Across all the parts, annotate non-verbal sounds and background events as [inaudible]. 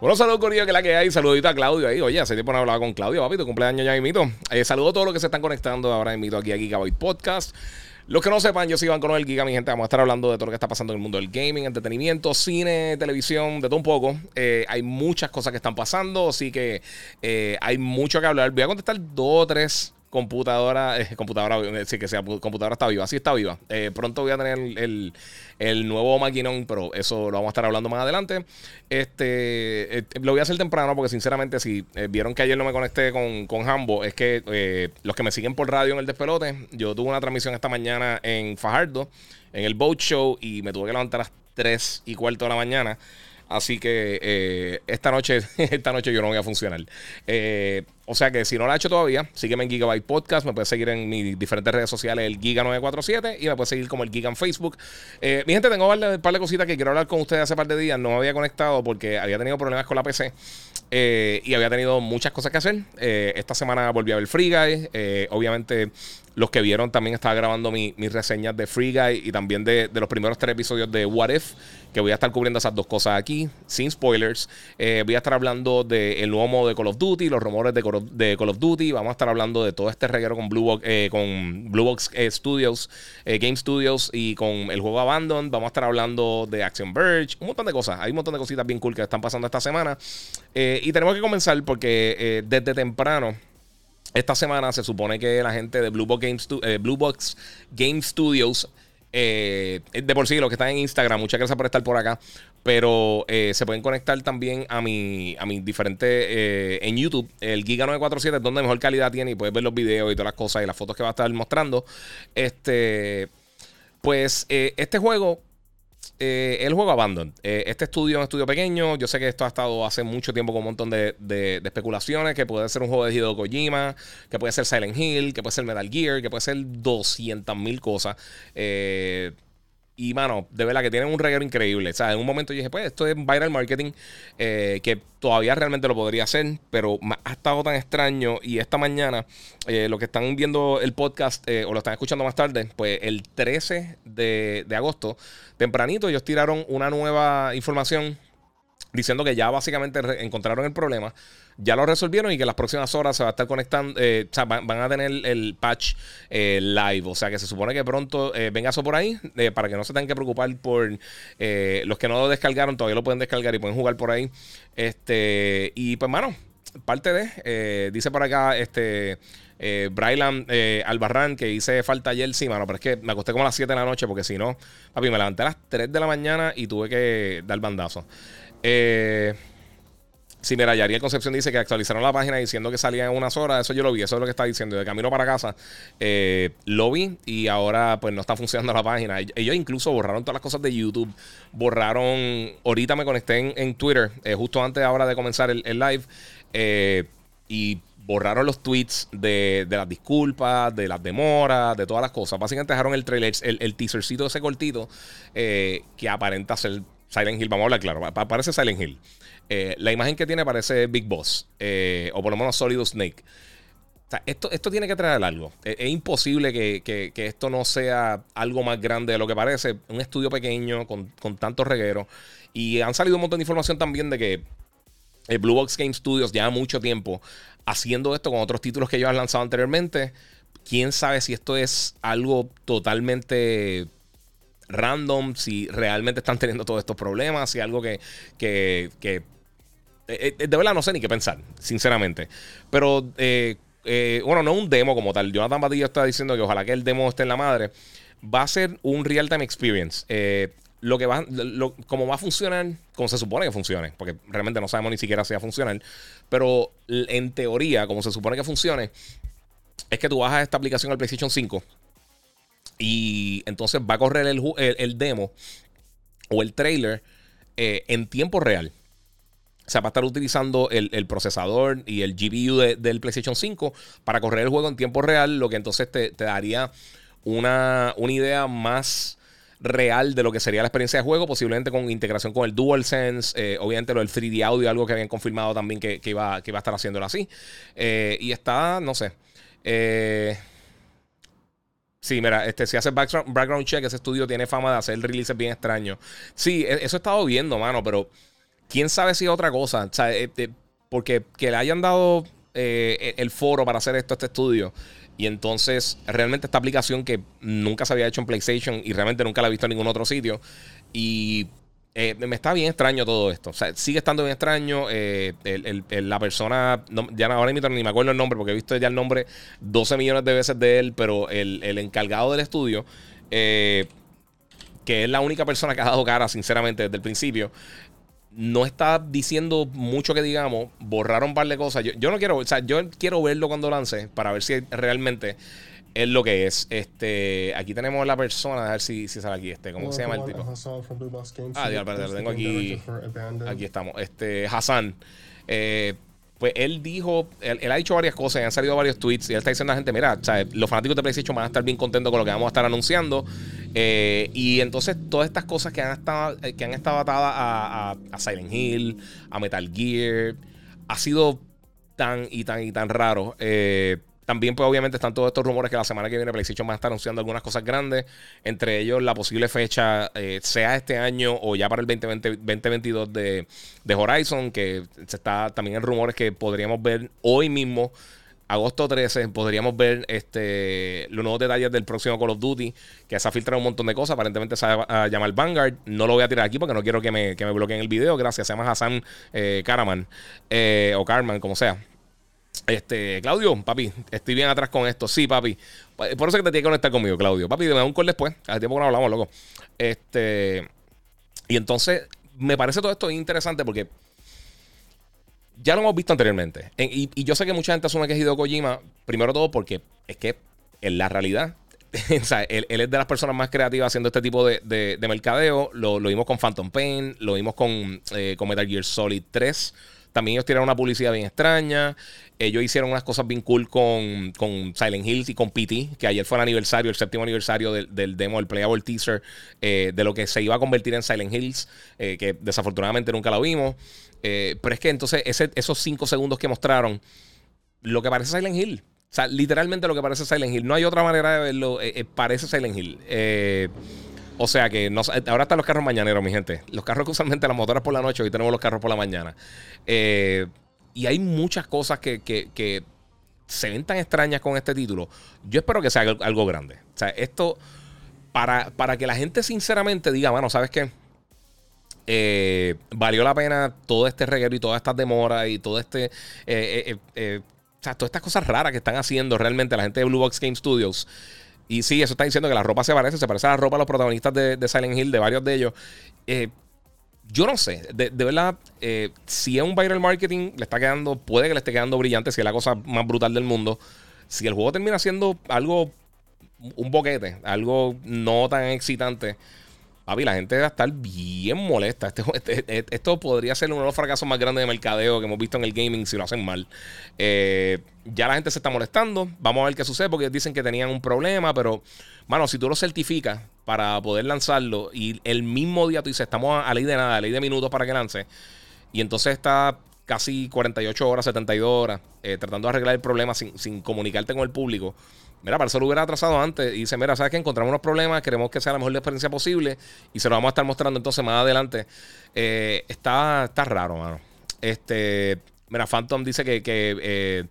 Bueno, saludos Corillo, que la que hay. Saludito a Claudio ahí. Oye, hace tiempo no hablaba con Claudio, papi. Tu cumpleaños ya mito. Eh, saludo a todos los que se están conectando ahora mito aquí a Gigabyte Podcast. Los que no sepan, yo soy Iván Coronel Giga, mi gente. Vamos a estar hablando de todo lo que está pasando en el mundo del gaming, entretenimiento, cine, televisión, de todo un poco. Eh, hay muchas cosas que están pasando, así que eh, hay mucho que hablar. Voy a contestar dos o tres computadora, eh, computadora, eh, sí que sea, computadora está viva, sí está viva. Eh, pronto voy a tener el, el, nuevo maquinón, pero eso lo vamos a estar hablando más adelante. Este, lo voy a hacer temprano porque sinceramente si vieron que ayer no me conecté con, con Hambo, es que los que me siguen por radio en el despelote, yo tuve una transmisión esta mañana en Fajardo, en el Boat Show, y me tuve que levantar a las 3 y cuarto de la mañana. Así que esta noche, [laughs] esta noche yo no voy a funcionar. Eh, o sea que si no lo has hecho todavía, sígueme en Gigabyte Podcast. Me puedes seguir en mis diferentes redes sociales, el Giga947, y me puedes seguir como el Giga en Facebook. Eh, mi gente, tengo un par de cositas que quiero hablar con ustedes hace par de días. No me había conectado porque había tenido problemas con la PC eh, y había tenido muchas cosas que hacer. Eh, esta semana volví a ver Free Guy. obviamente, los que vieron también estaba grabando mis reseñas de Free Guy y también de, los primeros tres episodios de What If, que voy a estar cubriendo esas dos cosas aquí, sin spoilers. voy a estar hablando del nuevo modo de Call of Duty, los rumores de Call of de Call of Duty. Vamos a estar hablando de todo este reguero con Blue Box, eh, con Blue Box eh, Studios, eh, Game Studios y con el juego Abandon. Vamos a estar hablando de Action Verge, un montón de cosas. Hay un montón de cositas bien cool que están pasando esta semana. y tenemos que comenzar porque desde temprano. Esta semana se supone que la gente de Blue Box Blue Box Game Studios eh, de por sí, los que están en Instagram, muchas gracias por estar por acá. Pero eh, se pueden conectar también a mi, a mis eh, en YouTube. El Giga 947 es donde mejor calidad tiene y puedes ver los videos y todas las cosas y las fotos que va a estar mostrando. Este, pues este juego eh, el juego Abandon. Eh, este estudio es un estudio pequeño. Yo sé que esto ha estado hace mucho tiempo con un montón de, especulaciones. Que puede ser un juego de Hideo Kojima, que puede ser Silent Hill, que puede ser Metal Gear, que puede ser 200 mil cosas. Eh, y, mano, de verdad que tienen un reguero increíble. O sea, en un momento yo dije, pues, esto es viral marketing, eh, que todavía realmente lo podría hacer, pero ha estado tan extraño. Y esta mañana, eh, lo que están viendo el podcast eh, o lo están escuchando más tarde, pues el 13 de, de agosto, tempranito, ellos tiraron una nueva información diciendo que ya básicamente encontraron el problema, ya lo resolvieron y que las próximas horas se va a estar conectando, eh, o sea, van, a tener el patch eh, live, o sea que se supone que pronto eh, venga eso por ahí, para que no se tengan que preocupar por los que no lo descargaron, todavía lo pueden descargar y pueden jugar por ahí. Este, y pues, mano, parte de, dice por acá, este... Eh, Albarrán, que hice falta ayer, sí, mano, pero es que me acosté como a las 7 de la noche porque si no, papi, me levanté a las 3 de la mañana y tuve que dar bandazo. Eh, sí, mira, Yariel Concepción dice que actualizaron la página diciendo que salía en unas horas. Eso yo lo vi, eso es lo que está diciendo. De camino para casa eh, lo vi y ahora pues no está funcionando la página. Ellos incluso borraron todas las cosas de YouTube. Borraron, ahorita me conecté en, Twitter, eh, justo antes ahora de comenzar el, live. Eh, y borraron los tweets de, las disculpas, de las demoras, de todas las cosas. Básicamente dejaron el trailer, el, el teasercito ese cortito que aparenta ser Silent Hill, vamos a hablar claro, parece Silent Hill. Eh, la imagen que tiene parece Big Boss, eh, o por lo menos Solid Snake. Esto, esto tiene que traer algo. Es, imposible que, esto no sea algo más grande de lo que parece. Un estudio pequeño con, con tantos regueros. Y han salido un montón de información también de que el eh, Blue Box Game Studios lleva mucho tiempo haciendo esto con otros títulos que ellos han lanzado anteriormente. Quién sabe si esto es algo totalmente random, si realmente están teniendo todos estos problemas, si algo que, que, eh, eh, de verdad no sé ni qué pensar, sinceramente. Pero, eh, bueno, no un demo como tal. Jonathan Badillo está diciendo que ojalá que el demo esté en la madre. Va a ser un real-time experience. lo que va, lo, como va a funcionar, como se supone que funcione, porque realmente no sabemos ni siquiera si va a funcionar, pero en teoría, como se supone que funcione, es que tú bajas esta aplicación al PlayStation 5 y entonces va a correr el, demo o el trailer eh, en tiempo real. O sea, va a estar utilizando el, procesador y el GPU del PlayStation 5 para correr el juego en tiempo real, lo que entonces te, daría una, una idea más real de lo que sería la experiencia de juego, posiblemente con integración con el DualSense, eh, obviamente lo del 3D audio, algo que habían confirmado también que, iba, que iba a estar haciéndolo así. Eh, y está, no sé. Sí, mira, este, si hace background, background check, ese estudio tiene fama de hacer releases bien extraños. Sí, e, eso he estado viendo, mano, pero quién sabe si es otra cosa. O sea, porque que le hayan dado e, el foro para hacer esto a este estudio y entonces, realmente esta aplicación que nunca se había hecho en PlayStation y realmente nunca la he visto en ningún otro sitio. Y eh, me está bien extraño todo esto. O sea, sigue estando bien extraño. Eh, la persona, ya ahora mismo ni me acuerdo el nombre porque he visto ya el nombre 12 millones de veces de él, pero el, encargado del estudio, eh, que es la única persona que ha dado cara, sinceramente, desde el principio, no está diciendo mucho que digamos. Borraron un par de cosas. Yo, no quiero, o sea, yo quiero verlo cuando lance para ver si realmente es lo que es. Este, aquí tenemos la persona, a ver si, si sale aquí. Este, ¿cómo se llama el tipo? Ah, Dios, lo tengo aquí. Aquí estamos. Este, Hassan. Eh, pues él dijo, él, ha dicho varias cosas, y han salido varios tweets y él está diciendo a la gente, mira, los fanáticos de PlayStation van a estar bien contentos con lo que vamos a estar anunciando. Eh, y entonces todas estas cosas que han estado, eh, que han estado atadas a, Silent Hill, a Metal Gear, ha sido tan y tan y tan raro. Eh, también, pues, obviamente, están todos estos rumores que la semana que viene PlayStation va a estar anunciando algunas cosas grandes. Entre ellos, la posible fecha, eh, sea este año o ya para el 2020, 2022 de, de Horizon, que se está también en rumores que podríamos ver hoy mismo agosto 13 podríamos ver este, los nuevos detalles del próximo Call of Duty, que se ha filtrado un montón de cosas. Aparentemente se va a llamar Vanguard. No lo voy a tirar aquí porque no quiero que me, que me bloqueen el video. Gracias. Se llama Hassan eh, Karaman eh, o Carman, como sea. Este, Claudio, papi, estoy bien atrás con esto. Sí, papi. Por eso es que te tienes que conectar conmigo, Claudio. Papi, dame un call después. Hace tiempo que no hablamos, loco. Este. Y entonces, me parece todo esto interesante porque ya lo hemos visto anteriormente. y, yo sé que mucha gente asume que es Hideo Kojima, primero todo porque es que en la realidad, [laughs] sea, él, es de las personas más creativas haciendo este tipo de, mercadeo. Lo, vimos con Phantom Pain, lo vimos con, eh, con Metal Gear Solid 3. También ellos tiraron una publicidad bien extraña. Ellos hicieron unas cosas bien cool con, con Silent Hills y con PT, que ayer fue el aniversario, el séptimo aniversario del, demo, el playable teaser, eh, de lo que se iba a convertir en Silent Hills, eh, que desafortunadamente nunca lo vimos. Eh, pero es que entonces esos cinco segundos que mostraron, lo que parece Silent Hill. O sea, literalmente lo que parece Silent Hill. No hay otra manera de verlo. parece Silent Hill. O sea que ahora están los carros mañaneros, mi gente. Los carros que usualmente las motoras por la noche, hoy tenemos los carros por la mañana. Eh, y hay muchas cosas que, se ven tan extrañas con este título. Yo espero que sea algo, grande. O sea, esto, para, para que la gente sinceramente diga, bueno, ¿sabes qué? Eh, valió la pena todo este reguero y todas estas demoras y todo este. Eh, o sea, todas estas cosas raras que están haciendo realmente la gente de Blue Box Game Studios. Y sí, eso está diciendo que la ropa se parece, se parece a la ropa de los protagonistas de, Silent Hill, de varios de ellos. Eh, yo no sé, de, verdad, eh, si es un viral marketing, le está quedando, puede que le esté quedando brillante, si es la cosa más brutal del mundo. Si el juego termina siendo algo, un boquete, algo no tan excitante, Papi, la gente va a estar bien molesta. Este, este, este, esto podría ser uno de los fracasos más grandes de mercadeo que hemos visto en el gaming si lo hacen mal. Eh, ya la gente se está molestando. Vamos a ver qué sucede porque dicen que tenían un problema, pero, mano, si tú lo certificas para poder lanzarlo y el mismo día tú dices, estamos a, ley de nada, a ley de minutos para que lance, y entonces está casi 48 horas, 72 horas, eh, tratando de arreglar el problema sin, sin comunicarte con el público. Mira, para eso lo hubiera atrasado antes. Y dice, mira, ¿sabes que Encontramos unos problemas, queremos que sea la mejor experiencia posible. Y se lo vamos a estar mostrando entonces más adelante. Eh, está, está raro, mano. Este, mira, Phantom dice que, que eh,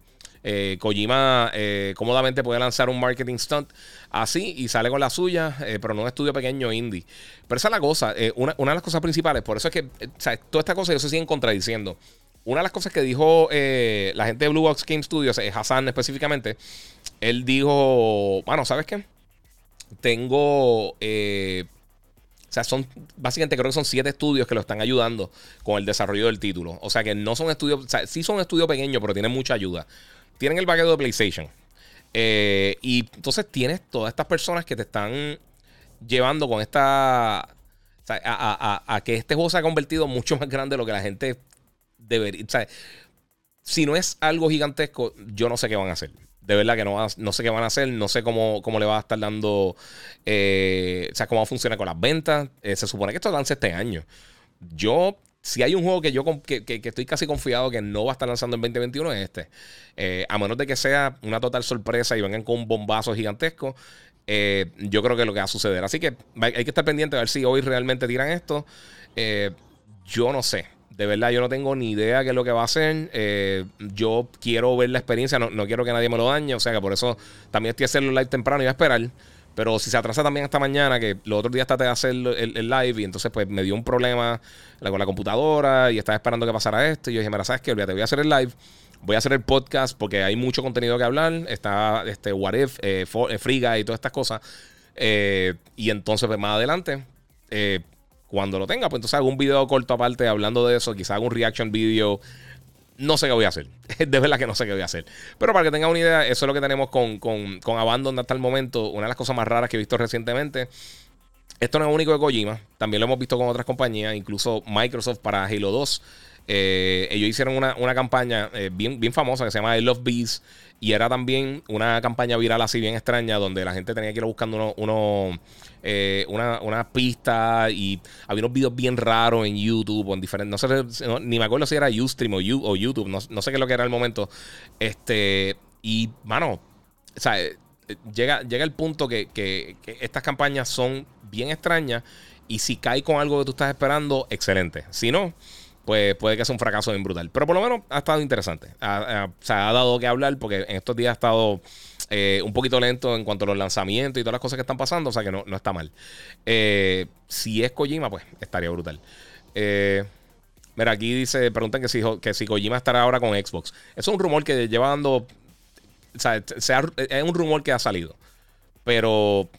eh, Kojima cómodamente puede lanzar un marketing stunt así y sale con la suya, pero no un estudio pequeño indie. Pero esa es la cosa, una, una, de las cosas principales, por eso es que o sea, toda esta cosa ellos se siguen contradiciendo. Una de las cosas que dijo la gente de Blue Box Game Studios, Hassan específicamente, él dijo, bueno, ¿sabes qué? Tengo, eh, o sea, son, básicamente creo que son siete estudios que lo están ayudando con el desarrollo del título. O sea, que no son estudios, o sea, sí son estudios pequeños, pero tienen mucha ayuda. Tienen el paquete de PlayStation. Eh, y entonces tienes todas estas personas que te están llevando con esta... O sea, a, a, que este juego se ha convertido mucho más grande de lo que la gente debería. O sea, si no es algo gigantesco, yo no sé qué van a hacer. De verdad que no, no sé qué van a hacer, no sé cómo, cómo le va a estar dando, eh, o sea, cómo va a funcionar con las ventas. Eh, se supone que esto lance este año. Yo, si hay un juego que yo que, estoy casi confiado que no va a estar lanzando en 2021 es este. Eh, a menos de que sea una total sorpresa y vengan con un bombazo gigantesco, yo creo que es lo que va a suceder. Así que hay que estar pendiente a ver si hoy realmente tiran esto. yo no sé. De verdad, yo no tengo ni idea qué es lo que va a hacer. Eh, yo quiero ver la experiencia, no, quiero que nadie me lo dañe. O sea que por eso también estoy haciendo el live temprano y voy a esperar. Pero si se atrasa también esta mañana, que los otros días traté de hacer el, live y entonces pues me dio un problema con la computadora y estaba esperando que pasara esto. Y yo dije, mira, ¿sabes qué? Olvídate, voy a hacer el live. Voy a hacer el podcast porque hay mucho contenido que hablar. Está este What If, eh, eh Friga y todas estas cosas. Y entonces, pues más adelante, cuando lo tenga, pues entonces hago un video corto aparte hablando de eso. Quizá hago un reaction video. No sé qué voy a hacer. [laughs] De verdad que no sé qué voy a hacer. Pero para que tengan una idea, eso es lo que tenemos con, con, con Abandon hasta el momento. Una de las cosas más raras que he visto recientemente. Esto no es único de Kojima. También lo hemos visto con otras compañías. Incluso Microsoft para Halo 2. Eh, ellos hicieron una, campaña eh, bien, bien famosa que se llama I Love Bees. Y era también una campaña viral así bien extraña donde la gente tenía que ir buscando uno, uno eh, una, una, pista y había unos videos bien raros en YouTube o en diferentes, no sé, ni me acuerdo si era Ustream o, o YouTube, no, sé qué es lo que era el momento. Este, y, mano, o sea, eh, llega, llega el punto que, que, estas campañas son bien extrañas y si cae con algo que tú estás esperando, excelente. Si no, pues puede que sea un fracaso bien brutal. Pero por lo menos ha estado interesante. o sea, ha dado que hablar porque en estos días ha estado eh, un poquito lento en cuanto a los lanzamientos y todas las cosas que están pasando. O sea que no, está mal. Eh, si es Kojima, pues estaría brutal. Eh, mira, aquí dice, preguntan que si, que si Kojima estará ahora con Xbox. Eso es un rumor que lleva dando. O sea, es un rumor que ha salido. Pero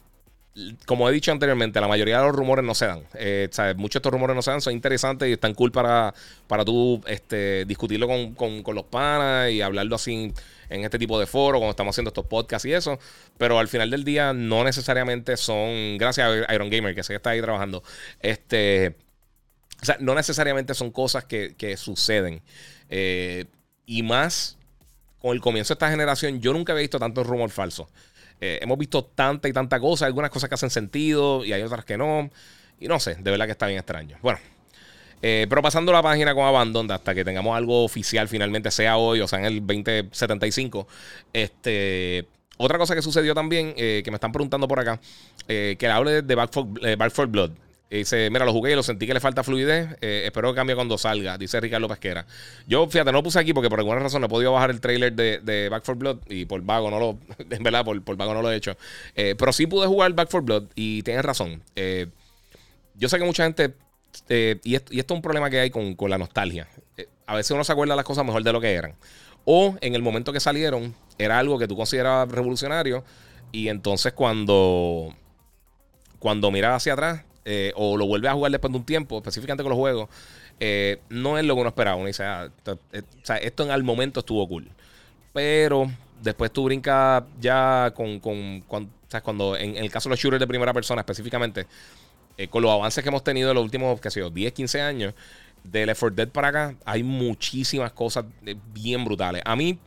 como he dicho anteriormente, la mayoría de los rumores no se dan. Eh, muchos de estos rumores no se dan, son interesantes y están cool para, para tú este, discutirlo con, los panas y hablarlo así en este tipo de foros, cuando estamos haciendo estos podcasts y eso. Pero al final del día, no necesariamente son. Gracias a Iron Gamer, que sé que está ahí trabajando. Este. O sea, no necesariamente son cosas que, suceden. Eh, y más con el comienzo de esta generación, yo nunca había visto tantos rumores falsos. Eh, hemos visto tanta y tanta cosa, algunas cosas que hacen sentido y hay otras que no. Y no sé, de verdad que está bien extraño. Bueno, eh, pero pasando la página con Abandon, hasta que tengamos algo oficial finalmente, sea hoy o sea en el 2075. Este, otra cosa que sucedió también, eh, que me están preguntando por acá, que hable de Back for Blood. Dice, mira, lo jugué y lo sentí que le falta fluidez. Eh, espero que cambie cuando salga, dice Ricardo Pesquera. Yo, fíjate, no lo puse aquí porque por alguna razón no he podido bajar el trailer de, Back 4 Blood y por vago no lo, [laughs] en verdad, por, por vago no lo he hecho. Eh, pero sí pude jugar Back 4 Blood y tienes razón. Eh, yo sé que mucha gente, y, esto, y, esto, es un problema que hay con, con la nostalgia. a veces uno se acuerda las cosas mejor de lo que eran. O en el momento que salieron, era algo que tú considerabas revolucionario y entonces cuando, cuando miras hacia atrás eh, o lo vuelves a jugar después de un tiempo, específicamente con los juegos, eh, no es lo que uno esperaba. Uno dice, ah, eh, esto, en el momento estuvo cool. Pero después tú brincas ya con, cuando, en, el caso de los shooters de primera persona específicamente, con los avances que hemos tenido en los últimos, qué sé yo, 10, 15 años, del Left 4 Dead para acá, hay muchísimas cosas bien brutales. A mí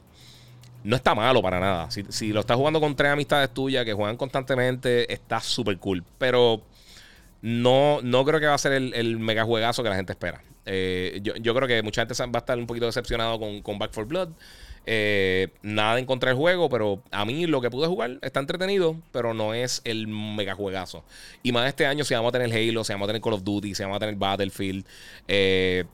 no está malo para nada. Si, lo estás jugando con tres amistades tuyas que juegan constantemente, está súper cool. Pero no, no creo que va a ser el, mega juegazo que la gente espera. Eh, yo, creo que mucha gente va a estar un poquito decepcionado con, Back for Blood. Eh, nada en contra del juego, pero a mí lo que pude jugar está entretenido, pero no es el mega juegazo. Y más este año, si vamos a tener Halo, si vamos a tener Call of Duty, si vamos a tener Battlefield, eh,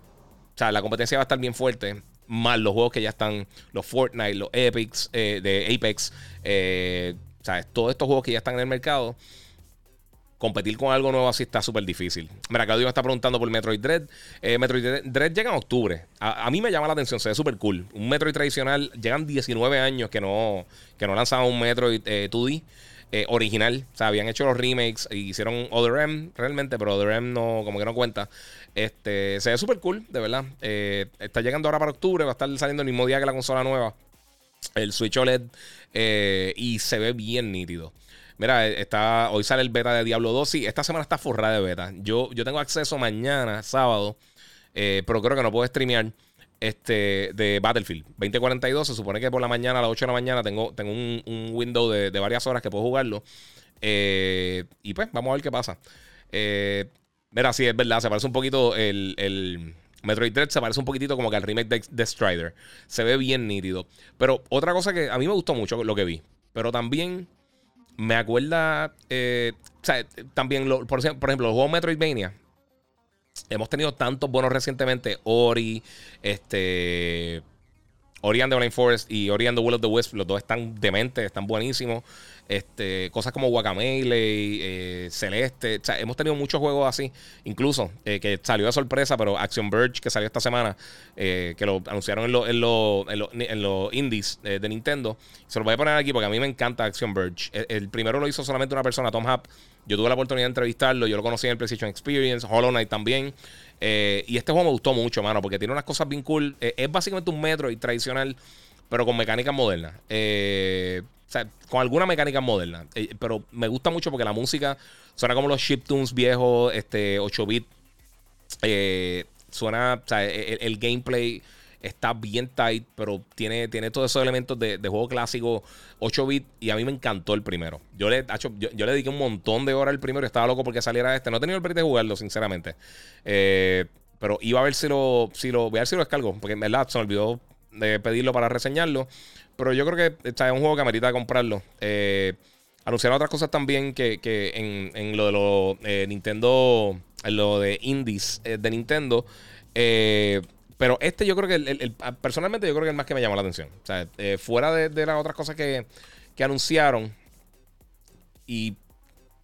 o sea, la competencia va a estar bien fuerte. Más los juegos que ya están, los Fortnite, los Epics, de Apex, o sea, todos estos juegos que ya están en el mercado competir con algo nuevo así está súper difícil. Mira, Claudio me está preguntando por Metroid Dread. Eh, Metroid Dread llega en octubre. A, mí me llama la atención, se ve súper cool. Un Metroid tradicional, llegan 19 años que no, que no lanzaban un Metroid 2D. Eh, eh, original, o sea, habían hecho los remakes, hicieron Other M realmente, pero Other M no, como que no cuenta. Este, se ve súper cool, de verdad. está llegando ahora para octubre, va a estar saliendo el mismo día que la consola nueva, el Switch OLED, y se ve bien nítido. Mira, está, hoy sale el beta de Diablo 2. Sí, esta semana está forrada de beta. Yo, yo tengo acceso mañana, sábado, eh, pero creo que no puedo streamear. este, de Battlefield 2042. Se supone que por la mañana, a las 8 de la mañana, tengo, tengo un, window de, varias horas que puedo jugarlo. Eh, y pues, vamos a ver qué pasa. Eh, mira, sí, es verdad, se parece un poquito el, el Metroid Dread se parece un poquitito como que al remake de, de, Strider. Se ve bien nítido. Pero otra cosa que a mí me gustó mucho lo que vi. Pero también me acuerda. Eh, o sea, también, por, ejemplo, los juegos Metroidvania. Hemos tenido tantos buenos recientemente. Ori, este. Ori and the Forest y Ori and the Will of the Wisp. Los dos están dementes, están buenísimos. Este, cosas como Guacamele, eh, Celeste. O sea, hemos tenido muchos juegos así. Incluso eh, que salió de sorpresa, pero Action Verge, que salió esta semana, eh, que lo anunciaron en los en lo, indies de Nintendo. Se lo voy a poner aquí porque a mí me encanta Action Verge. El, primero lo hizo solamente una persona, Tom Hub. Yo tuve la oportunidad de entrevistarlo. Yo lo conocí en el PlayStation Experience, Hollow Knight también. Y este juego me gustó mucho, mano, porque tiene unas cosas bien cool. es básicamente un metro y tradicional, pero con mecánicas modernas. Eh o sea, con alguna mecánica moderna. Eh, pero me gusta mucho porque la música suena como los chiptunes viejos, este 8 bit. Eh, suena, o sea, el, gameplay está bien tight, pero tiene, tiene todos esos elementos de, juego clásico 8 bit y a mí me encantó el primero. Yo le, yo, le dediqué un montón de horas al primero y estaba loco porque saliera este. No he tenido el break de jugarlo, sinceramente. Eh, pero iba a ver si lo, si lo, voy a ver si lo descargo, porque en verdad se me olvidó de pedirlo para reseñarlo. Pero yo creo que es un juego que amerita comprarlo. Eh, anunciaron otras cosas también que, en, lo de los eh, Nintendo, en lo de indies eh, de Nintendo. Pero este yo creo que, el, personalmente yo creo que es el más que me llamó la atención. O sea, fuera de, las otras cosas que, anunciaron. Y,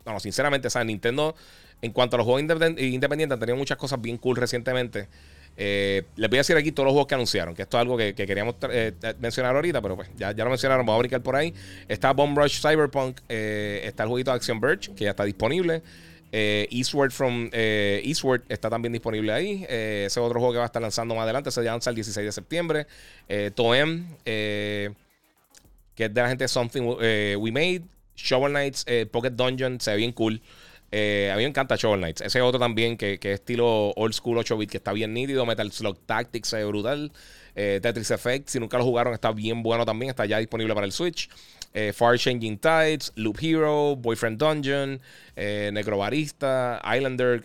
bueno, sinceramente, o sea, Nintendo, en cuanto a los juegos independientes, han tenido muchas cosas bien cool recientemente. Eh, les voy a decir aquí todos los juegos que anunciaron, que esto es algo que, queríamos eh, mencionar ahorita, pero pues ya, ya, lo mencionaron, vamos a brincar por ahí. Está Bomb Rush Cyberpunk, eh, está el jueguito Action Verge, que ya está disponible. Eastward from Eastward está también disponible ahí. ese es otro juego que va a estar lanzando más adelante, se lanza el 16 de septiembre. Toem, que es de la gente Something We Made. Shovel Knights, Pocket Dungeon, se ve bien cool. Eh, a mí me encanta Shovel Knights. Ese otro también que, que es estilo old school 8 bit, que está bien nítido. Metal Slug Tactics es brutal. Eh, Tetris Effect, si nunca lo jugaron, está bien bueno también. Está ya disponible para el Switch. Eh, Far Changing Tides, Loop Hero, Boyfriend Dungeon, Necrobarista, Islander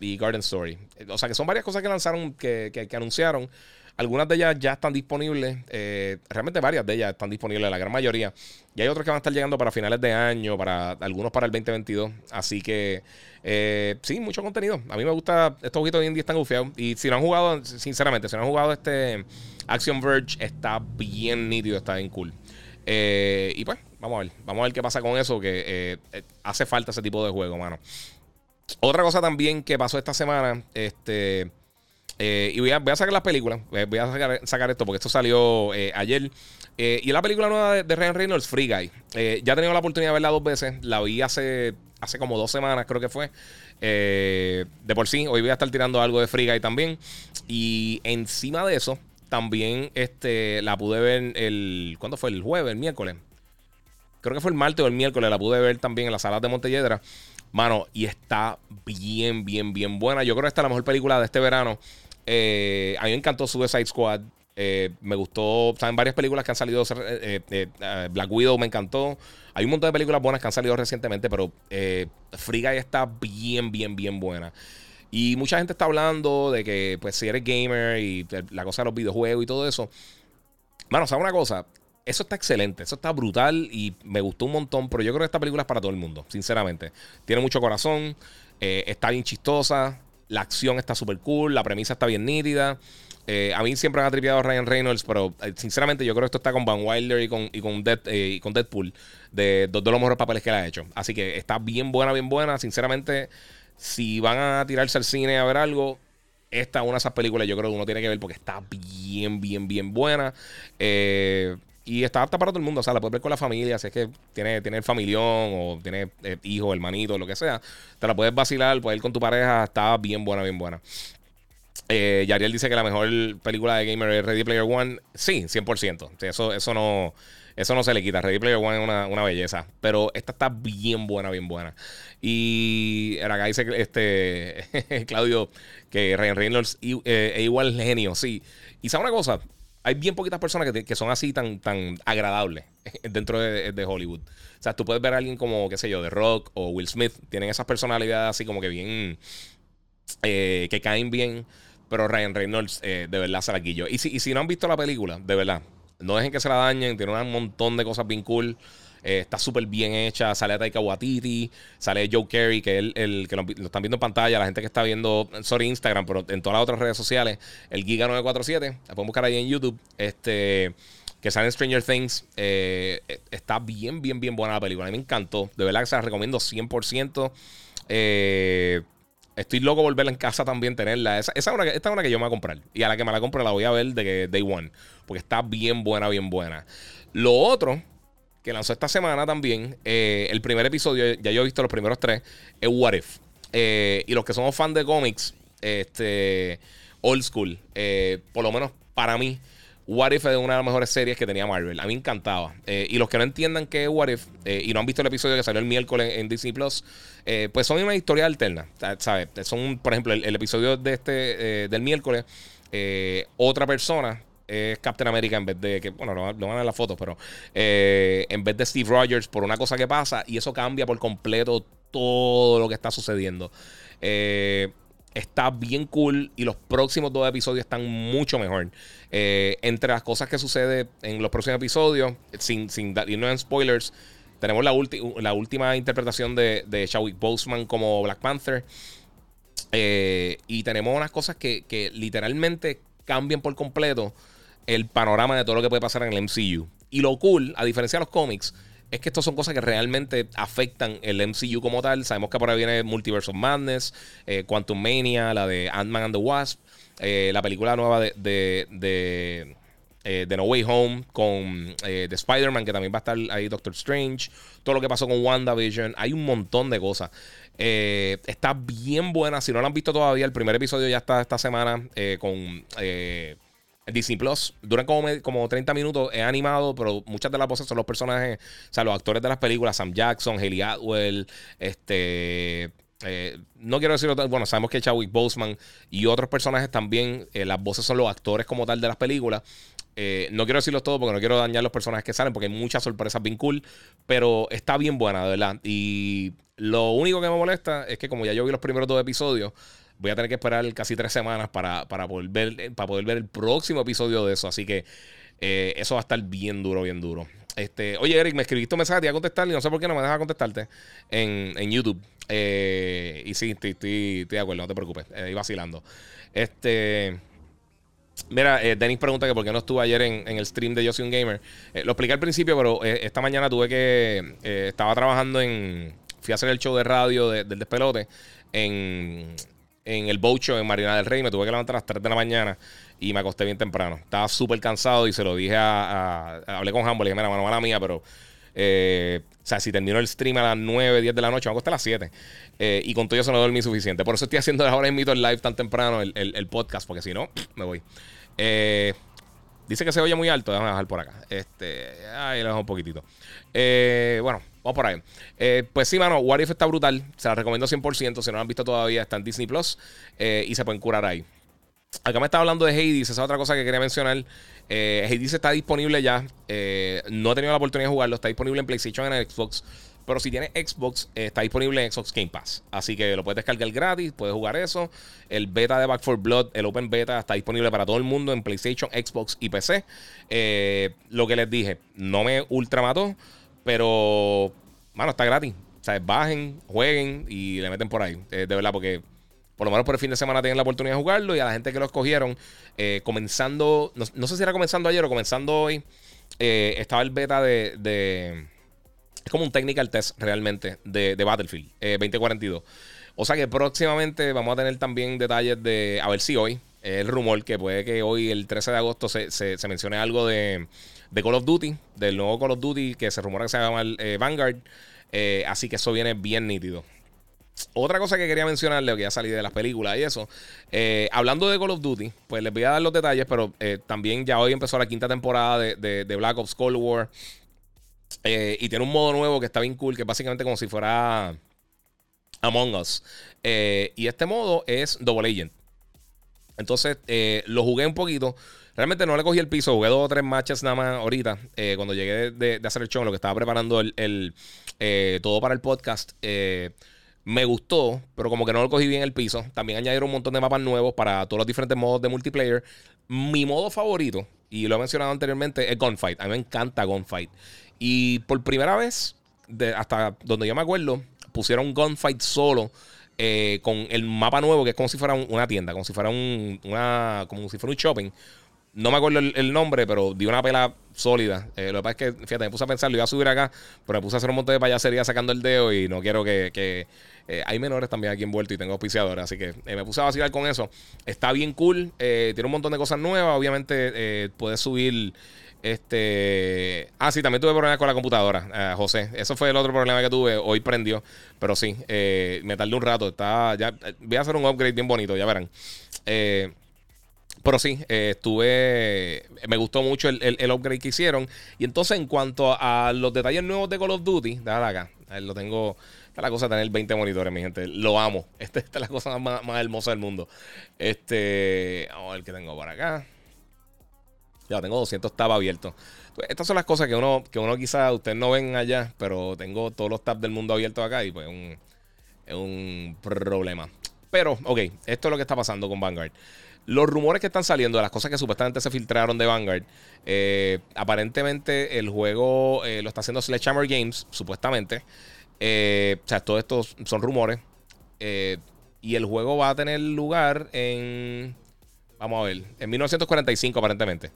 y Garden Story. O sea que son varias cosas que lanzaron, que, que anunciaron. Algunas de ellas ya están disponibles. Eh, realmente varias de ellas están disponibles, la gran mayoría. Y hay otras que van a estar llegando para finales de año, para algunos para el 2022. Así que eh, sí, mucho contenido. A mí me gusta, estos jueguitos de indie están gufiados. Y si no han jugado, sinceramente, si no han jugado este Action Verge, está bien nítido, está bien cool. Eh, y pues, vamos a ver. Vamos a ver qué pasa con eso, que hace falta ese tipo de juego, mano. Otra cosa también que pasó esta semana, este... Eh, y voy a, sacar las películas. Eh, voy a sacar, esto porque esto salió eh, ayer. y la película nueva de, Ryan Reynolds, Free Guy. ya he tenido la oportunidad de verla dos veces. La vi hace, hace como dos semanas, creo que fue. de por sí, hoy voy a estar tirando algo de Free Guy también. Y encima de eso, también este, la pude ver el. ¿Cuándo fue? El jueves, el miércoles. Creo que fue el martes o el miércoles. La pude ver también en las salas de Montelledra. Mano, y está bien, bien, bien buena. Yo creo que esta es la mejor película de este verano. Eh, a mí me encantó Suicide Squad. Eh, me gustó, saben varias películas que han salido. Eh, Black Widow me encantó. Hay un montón de películas buenas que han salido recientemente, pero Guy está bien, bien, bien buena. Y mucha gente está hablando de que, pues, si eres gamer y la cosa de los videojuegos y todo eso. Bueno, ¿sabes una cosa? Eso está excelente, eso está brutal y me gustó un montón, pero yo creo que esta película es para todo el mundo, sinceramente. Tiene mucho corazón, está bien chistosa, la acción está súper cool, la premisa está bien nítida. Eh, a mí siempre me ha tripeado Ryan Reynolds, pero eh, sinceramente yo creo que esto está con Van Wilder y con, y con, eh, con Deadpool, de de los mejores papeles que él ha hecho. Así que está bien buena, bien buena. Sinceramente, si van a tirarse al cine a ver algo, esta es una de esas películas yo creo que uno tiene que ver porque está bien, bien, bien buena. Eh, y está apta para todo el mundo. O sea, la puedes ver con la familia. Si es que tiene, tiene el familión o tiene eh, hijo, hermanito, lo que sea. Te la puedes vacilar, puedes ir con tu pareja. Está bien buena, bien buena. Eh, Yariel dice que la mejor película de gamer es Ready Player One. Sí, 100%. eso, eso, no, eso no se le quita. Ready Player One es una, belleza. Pero esta está bien buena, bien buena. Y acá dice este [laughs] Claudio que Ryan Reynolds eh, es igual genio, sí. Y sabe una cosa, hay bien poquitas personas que, son así tan, tan agradables [laughs] dentro de, Hollywood. O sea, tú puedes ver a alguien como, qué sé yo, The Rock o Will Smith. Tienen esas personalidades así como que bien. Eh, que caen bien. Pero Ryan Reynolds, eh, de verdad, se la quillo. Y si, y si no han visto la película, de verdad, no dejen que se la dañen. Tiene un montón de cosas bien cool. Eh, está súper bien hecha. Sale Taika Waititi. Sale Joe Carey, que es el, que lo, están viendo en pantalla. La gente que está viendo, sorry, Instagram, pero en todas las otras redes sociales. El Giga947. La pueden buscar ahí en YouTube. Este. Que sale en Stranger Things. Eh, está bien, bien, bien buena la película. A mí me encantó. De verdad que se la recomiendo 100%. Eh. Estoy loco por verla en casa también, tenerla. Esa, esa una, esta es una que yo me voy a comprar. Y a la que me la compro la voy a ver de Day One. Porque está bien buena, bien buena. Lo otro que lanzó esta semana también. Eh, el primer episodio, ya yo he visto los primeros tres, es What If. Eh, y los que somos fans de cómics, este, old school, eh, por lo menos para mí, What If es una de las mejores series que tenía Marvel. A mí me encantaba. y los que no entiendan qué es What If y no han visto el episodio que salió el miércoles en Disney Plus, pues son una historia alterna. ¿sabes? Son, por ejemplo, el, episodio de este del miércoles, otra persona es Captain America en vez de que, bueno, lo, van a ver las fotos, pero eh, en vez de Steve Rogers por una cosa que pasa y eso cambia por completo todo lo que está sucediendo. Eh, está bien cool y los próximos dos episodios están mucho mejor. Eh, entre las cosas que sucede en los próximos episodios, sin, sin irnos en spoilers, tenemos la, la última interpretación de, de Chadwick Boseman como Black Panther. y tenemos unas cosas que, que literalmente cambian por completo el panorama de todo lo que puede pasar en el MCU. Y lo cool, a diferencia de los cómics, es que estas son cosas que realmente afectan el MCU como tal. Sabemos que por ahí viene Multiverse of Madness, eh, Quantum Mania, la de Ant-Man and the Wasp, eh, la película nueva de, de, eh, No Way Home con de Spider-Man, que también va a estar ahí Doctor Strange, todo lo que pasó con WandaVision. Hay un montón de cosas. está bien buena. Si no la han visto todavía, el primer episodio ya está esta semana con Disney Plus. Duran como, como 30 minutos. Es animado, pero muchas de las voces son los personajes, o sea, los actores de las películas. Sam Jackson, Haley Atwell, este... Eh, no quiero decirlo, bueno, sabemos que Chadwick Boseman y otros personajes también, eh, las voces son los actores como tal de las películas. Eh, no quiero decirlo todo porque no quiero dañar los personajes que salen porque hay muchas sorpresas bien cool, pero está bien buena, de verdad. Y lo único que me molesta es que como ya yo vi los primeros dos episodios, voy a tener que esperar casi tres semanas para, para, poder, ver, para poder ver el próximo episodio de eso. Así que eh, eso va a estar bien duro, bien duro. Este, oye, Eric, me escribiste un mensaje, te iba a contestar y no sé por qué no me dejas contestarte en, en YouTube. Eh, y sí, estoy, estoy, de acuerdo, no te preocupes. Eh, iba vacilando. Este. Mira, Denis pregunta que por qué no estuve ayer en, el stream de Yo Soy un Gamer. lo expliqué al principio, pero esta mañana tuve que. estaba trabajando en. Fui a hacer el show de radio del despelote en, en el Bocho en Marina del Rey. Me tuve que levantar a las 3 de la mañana y me acosté bien temprano. Estaba súper cansado y se lo dije a, Hablé con Humble y dije, mira, mano, mala mía, pero. Eh, o sea, si termino el stream a las 9, 10 de la noche, me acosté a las 7. Eh, y con todo eso no dormí suficiente. Por eso estoy haciendo ahora en el live tan temprano, el, el, podcast, porque si no, [clears throat] me voy. Eh, dice que se oye muy alto. Déjame bajar por acá. Este, ahí le dejo un poquitito. bueno, Vamos por ahí. Eh, pues sí, mano, What está brutal. Se la recomiendo 100%. Si no la han visto todavía, está en Disney Plus. Eh, y se pueden curar ahí. Acá me estaba hablando de Hades. Esa es otra cosa que quería mencionar. Eh, está disponible ya. Eh, no he tenido la oportunidad de jugarlo. Está disponible en PlayStation y en Xbox. Pero si tienes Xbox, está disponible en Xbox Game Pass. Así que lo puedes descargar gratis, puedes jugar eso. El beta de Back 4 Blood, el Open Beta, está disponible para todo el mundo en PlayStation, Xbox y PC. lo que les dije, no me ultramató. Pero, mano, está gratis. O sea, bajen, jueguen y le meten por ahí. Eh, de verdad, porque por lo menos por el fin de semana tienen la oportunidad de jugarlo. Y a la gente que lo escogieron, eh, comenzando, no, sé si era comenzando ayer o comenzando hoy, eh, estaba el beta de, Es como un technical test realmente de, Battlefield 2042. O sea que próximamente vamos a tener también detalles de. A ver si hoy. El rumor que puede que hoy, el 13 de agosto, se, se mencione algo de de Call of Duty, del nuevo Call of Duty que se rumora que se llama eh, Vanguard. Eh, así que eso viene bien nítido. Otra cosa que quería mencionarle, que ya salí de las películas y eso, eh, hablando de Call of Duty, pues les voy a dar los detalles, pero también ya hoy empezó la quinta temporada de, Black Ops Cold War. y tiene un modo nuevo que está bien cool, que es básicamente como si fuera Among Us. y este modo es Double Agent. Entonces lo jugué un poquito. Realmente no le cogí el piso, jugué dos o tres matches nada más ahorita, eh, cuando llegué de, hacer el show, lo que estaba preparando el, eh, todo para el podcast. Eh, me gustó, pero como que no lo cogí bien el piso. También añadieron un montón de mapas nuevos para todos los diferentes modos de multiplayer. Mi modo favorito, y lo he mencionado anteriormente, es Gunfight. A mí me encanta Gunfight. Y por primera vez, hasta donde yo me acuerdo, pusieron Gunfight solo. Eh, con el mapa nuevo, que es como si fuera una tienda, como si fuera un, una, como si fuera un shopping. No me acuerdo el, nombre, pero dio una pela sólida. Eh, lo que pasa es que, fíjate, me puse a pensar, lo iba a subir acá, pero me puse a hacer un montón de payasería sacando el dedo y no quiero que. Eh, hay menores también aquí envueltos y tengo auspiciadores, así que me puse a vacilar con eso. Está bien cool, tiene un montón de cosas nuevas. Obviamente, puedes subir este. Ah, sí, también tuve problemas con la computadora, eh, José. Eso fue el otro problema que tuve. Hoy prendió. Pero sí, eh, me tardé un rato. Está, ya, voy a hacer un upgrade bien bonito, ya verán. Eh, pero sí, estuve. Me gustó mucho el, upgrade que hicieron. Y entonces, en cuanto a los detalles nuevos de Call of Duty, déjala acá. Lo tengo. Esta es la cosa de tener 20 monitores, mi gente. Lo amo. [laughs] Esta, esta es la cosa más, más hermosa del mundo. Este. Vamos a ver qué tengo por acá. Ya tengo 200 tabs abiertos. Pues, estas son las cosas que uno, que uno quizás ustedes no ven allá, pero tengo todos los tabs del mundo abiertos acá y pues es un problema. Pero, ok, esto es lo que está pasando con Vanguard. Los rumores que están saliendo las cosas que supuestamente se filtraron de Vanguard, eh, aparentemente el juego eh, lo está haciendo Sledgehammer Games, supuestamente. Eh, o sea, todo esto son rumores. y el juego va a tener lugar en. Vamos a ver, en 1945 aparentemente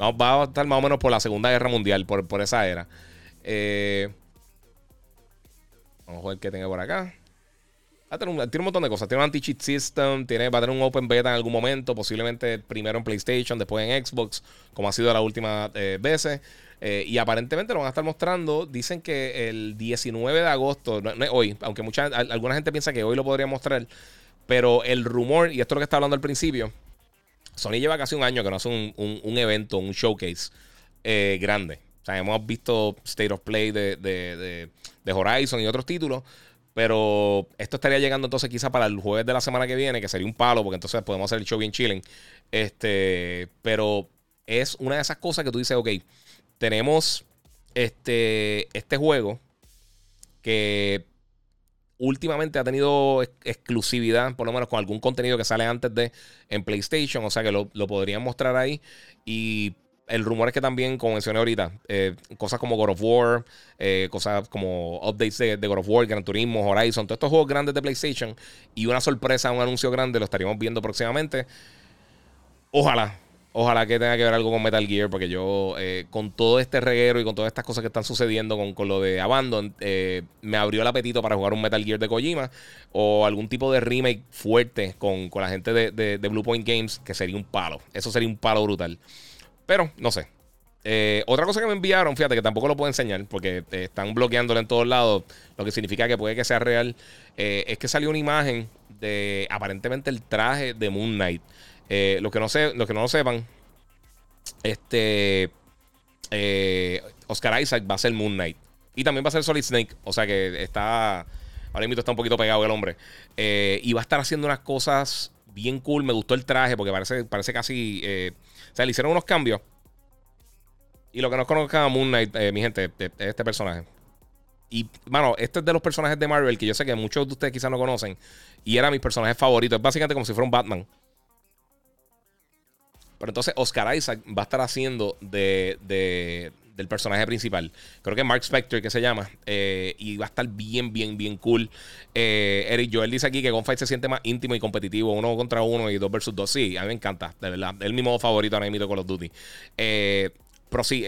va a estar más o menos por la Segunda Guerra Mundial, por, por esa era. Vamos a ver qué tenga por acá. Tiene un, montón de cosas. Tiene un anti-cheat system. Tiene, va a tener un open beta en algún momento. Posiblemente primero en PlayStation, después en Xbox, como ha sido las últimas eh, veces. Eh, y aparentemente lo van a estar mostrando. Dicen que el 19 de agosto, no, es hoy, aunque mucha, alguna gente piensa que hoy lo podría mostrar. Pero el rumor, y esto es lo que está hablando al principio, Sony lleva casi un año que no hace un, evento, un showcase eh, grande. O sea, hemos visto State of Play de, Horizon y otros títulos. Pero esto estaría llegando entonces quizá para el jueves de la semana que viene, que sería un palo, porque entonces podemos hacer el show bien chilling. Este, pero es una de esas cosas que tú dices, ok, tenemos este, este juego que últimamente ha tenido exclusividad, por lo menos con algún contenido que sale antes de en PlayStation, o sea que lo, podrían mostrar ahí. Y el rumor es que también, como mencioné ahorita, eh, cosas como God of War, eh, cosas como updates de, God of War, Gran Turismo, Horizon, todos estos juegos grandes de PlayStation y una sorpresa, un anuncio grande, lo estaríamos viendo próximamente. Ojalá, Ojalá que tenga que ver algo con Metal Gear, porque yo, eh, con todo este reguero y con todas estas cosas que están sucediendo con, lo de Abandon, me abrió el apetito para jugar un Metal Gear de Kojima o algún tipo de remake fuerte con, la gente de, Blue Point Games, que sería un palo. Eso sería un palo brutal. Pero, no sé. Eh, otra cosa que me enviaron, fíjate que tampoco lo puedo enseñar porque están bloqueándolo en todos lados, lo que significa que puede que sea real, es que salió una imagen de aparentemente el traje de Moon Knight. Eh, que no sé, los que no lo sepan, este eh, Oscar Isaac va a ser Moon Knight. Y también va a ser Solid Snake. O sea que está. Ahora mismo está un poquito pegado el hombre. Eh, y va a estar haciendo unas cosas bien cool. Me gustó el traje porque parece, parece casi. o sea, le hicieron unos cambios. Y lo que no conozcan a Moon Knight, mi gente, es este personaje. Y, mano, este es de los personajes de Marvel que yo sé que muchos de ustedes quizás no conocen. Y era mi personaje favorito. Es básicamente como si fuera un Batman. Pero entonces Oscar Isaac va a estar haciendo de, del personaje principal. Creo que Mark Spector, que se llama. Eh, y va a estar bien, bien, bien cool. Eh, Eric Joel dice aquí que Gunfight se siente más íntimo y competitivo. Uno contra uno y dos versus dos. Sí, a mí me encanta, de verdad. Es mi modo favorito ahora mismo con los Duty. Eh, pero sí,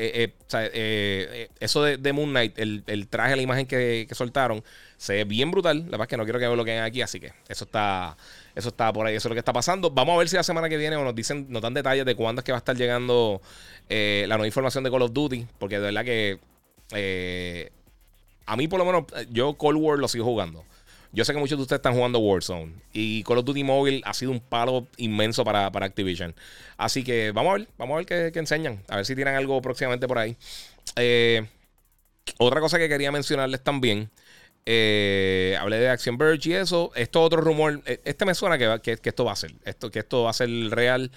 eso de, Moon Knight, el, el, traje, la imagen que, que soltaron, se ve bien brutal. La verdad es que no quiero que lo que aquí, así que eso está, eso está por ahí, eso es lo que está pasando. Vamos a ver si la semana que viene o nos dicen, nos dan detalles de cuándo es que va a estar llegando eh, la nueva información de Call of Duty. Porque de verdad que eh, a mí por lo menos, yo Cold War lo sigo jugando. Yo sé que muchos de ustedes están jugando Warzone. Y Call of Duty Mobile ha sido un palo inmenso para, Activision. Así que vamos a ver, vamos a ver qué, enseñan. A ver si tienen algo próximamente por ahí. Eh, otra cosa que quería mencionarles también Eh, hablé de Action Verge y eso. Esto otro rumor. eh, Este me suena que, esto va a ser. Esto, que esto va a ser real.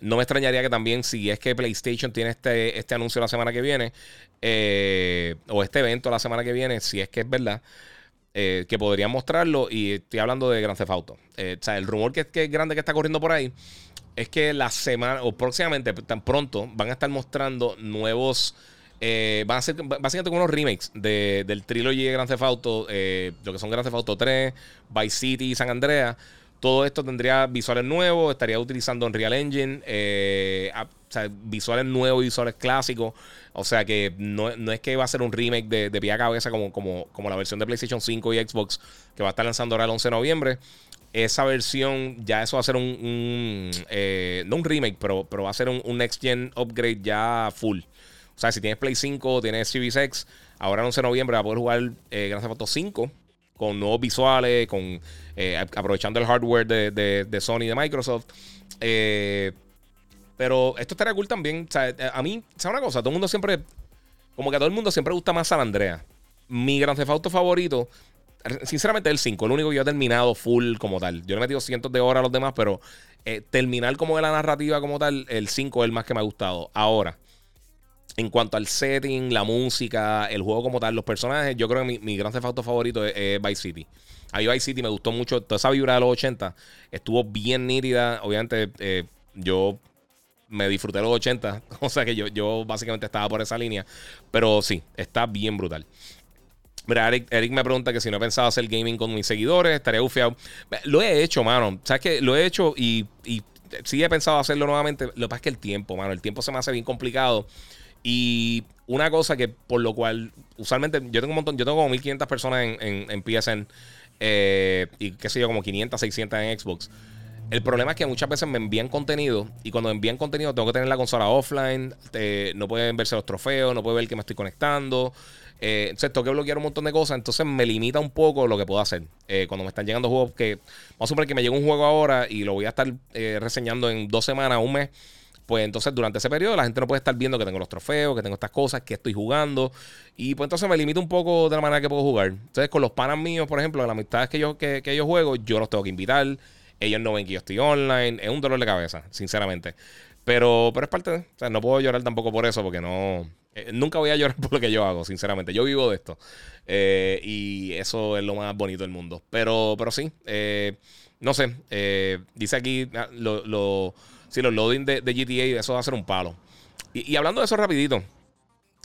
No me extrañaría que también, si es que PlayStation tiene este, este anuncio la semana que viene, eh, o este evento la semana que viene, si es que es verdad, eh, que podrían mostrarlo. Y estoy hablando de Grand Theft Auto. Eh, o sea, el rumor que, que es grande que está corriendo por ahí es que la semana, o próximamente, tan pronto, van a estar mostrando nuevos. eh, van a ser básicamente unos remakes de- del trilogy de Grand Theft Auto, eh, lo que son Grand Theft Auto 3, Vice City y San Andreas. Todo esto tendría visuales nuevos, estaría utilizando Unreal Engine, eh, o sea, visuales nuevos visuales clásicos. O sea que no, no es que va a ser un remake de, de pie a cabeza como, como, como la versión de PlayStation 5 y Xbox que va a estar lanzando ahora el 11 de noviembre. Esa versión, ya eso va a ser un, eh, no un remake, pero, pero va a ser un, next gen upgrade ya full. O sea, si tienes Play 5, tienes Series X, ahora el 11 de noviembre va a poder jugar eh, Grand Theft Auto 5 con nuevos visuales, con eh, aprovechando el hardware de, Sony y de Microsoft. Eh, pero esto estaría cool también. A mí, ¿sabes una cosa? Todo el mundo siempre, como que a todo el mundo siempre gusta más San Andreas. Mi Grand Theft favorito, sinceramente, el 5, el único que yo he terminado full como tal. Yo le he metido cientos de horas a los demás, pero eh, terminar como de la narrativa como tal, el 5 es el más que me ha gustado. Ahora, en cuanto al setting, la música, el juego como tal, los personajes, yo creo que mi, mi Grand Theft Auto favorito es Vice City. A Vice City me gustó mucho, toda esa vibra de los 80 estuvo bien nítida. Obviamente, eh, yo me disfruté los 80, [laughs] o sea que yo, yo básicamente estaba por esa línea, pero sí, está bien brutal. Mira, Eric, me pregunta que si no he pensado hacer gaming con mis seguidores, estaría bufiado. Lo he hecho, mano. ¿Sabes qué? Lo he hecho y, y sí he pensado hacerlo nuevamente. Lo que pasa es que el tiempo, mano, el tiempo se me hace bien complicado. Y una cosa que por lo cual, usualmente, yo tengo un montón, yo tengo como 1500 personas en, en, en PSN eh, y qué sé yo, como 500, 600 en Xbox. El problema es que muchas veces me envían contenido y cuando me envían contenido tengo que tener la consola offline, eh, no pueden verse los trofeos, no puede ver que me estoy conectando. Eh, entonces tengo que bloquear un montón de cosas, entonces me limita un poco lo que puedo hacer. Eh, cuando me están llegando juegos que, vamos a suponer que me llega un juego ahora y lo voy a estar reseñando en dos semanas, un mes. Pues entonces durante ese periodo la gente no puede estar viendo que tengo los trofeos, que tengo estas cosas, que estoy jugando. Y pues entonces me limita un poco de la manera que puedo jugar. Entonces con los panas míos, por ejemplo, las amistades que yo, que, que yo juego, yo los tengo que invitar. Ellos no ven que yo estoy online. Es un dolor de cabeza, sinceramente. Pero, pero es parte de... O sea, no puedo llorar tampoco por eso porque no... eh, nunca voy a llorar [laughs] por lo que yo hago, sinceramente. Yo vivo de esto. Eh, y eso es lo más bonito del mundo. Pero, pero sí. eh, no sé. dice aquí ah, lo, lo, sí, los loading de, GTA, eso va a ser un palo. Y, hablando de eso rapidito.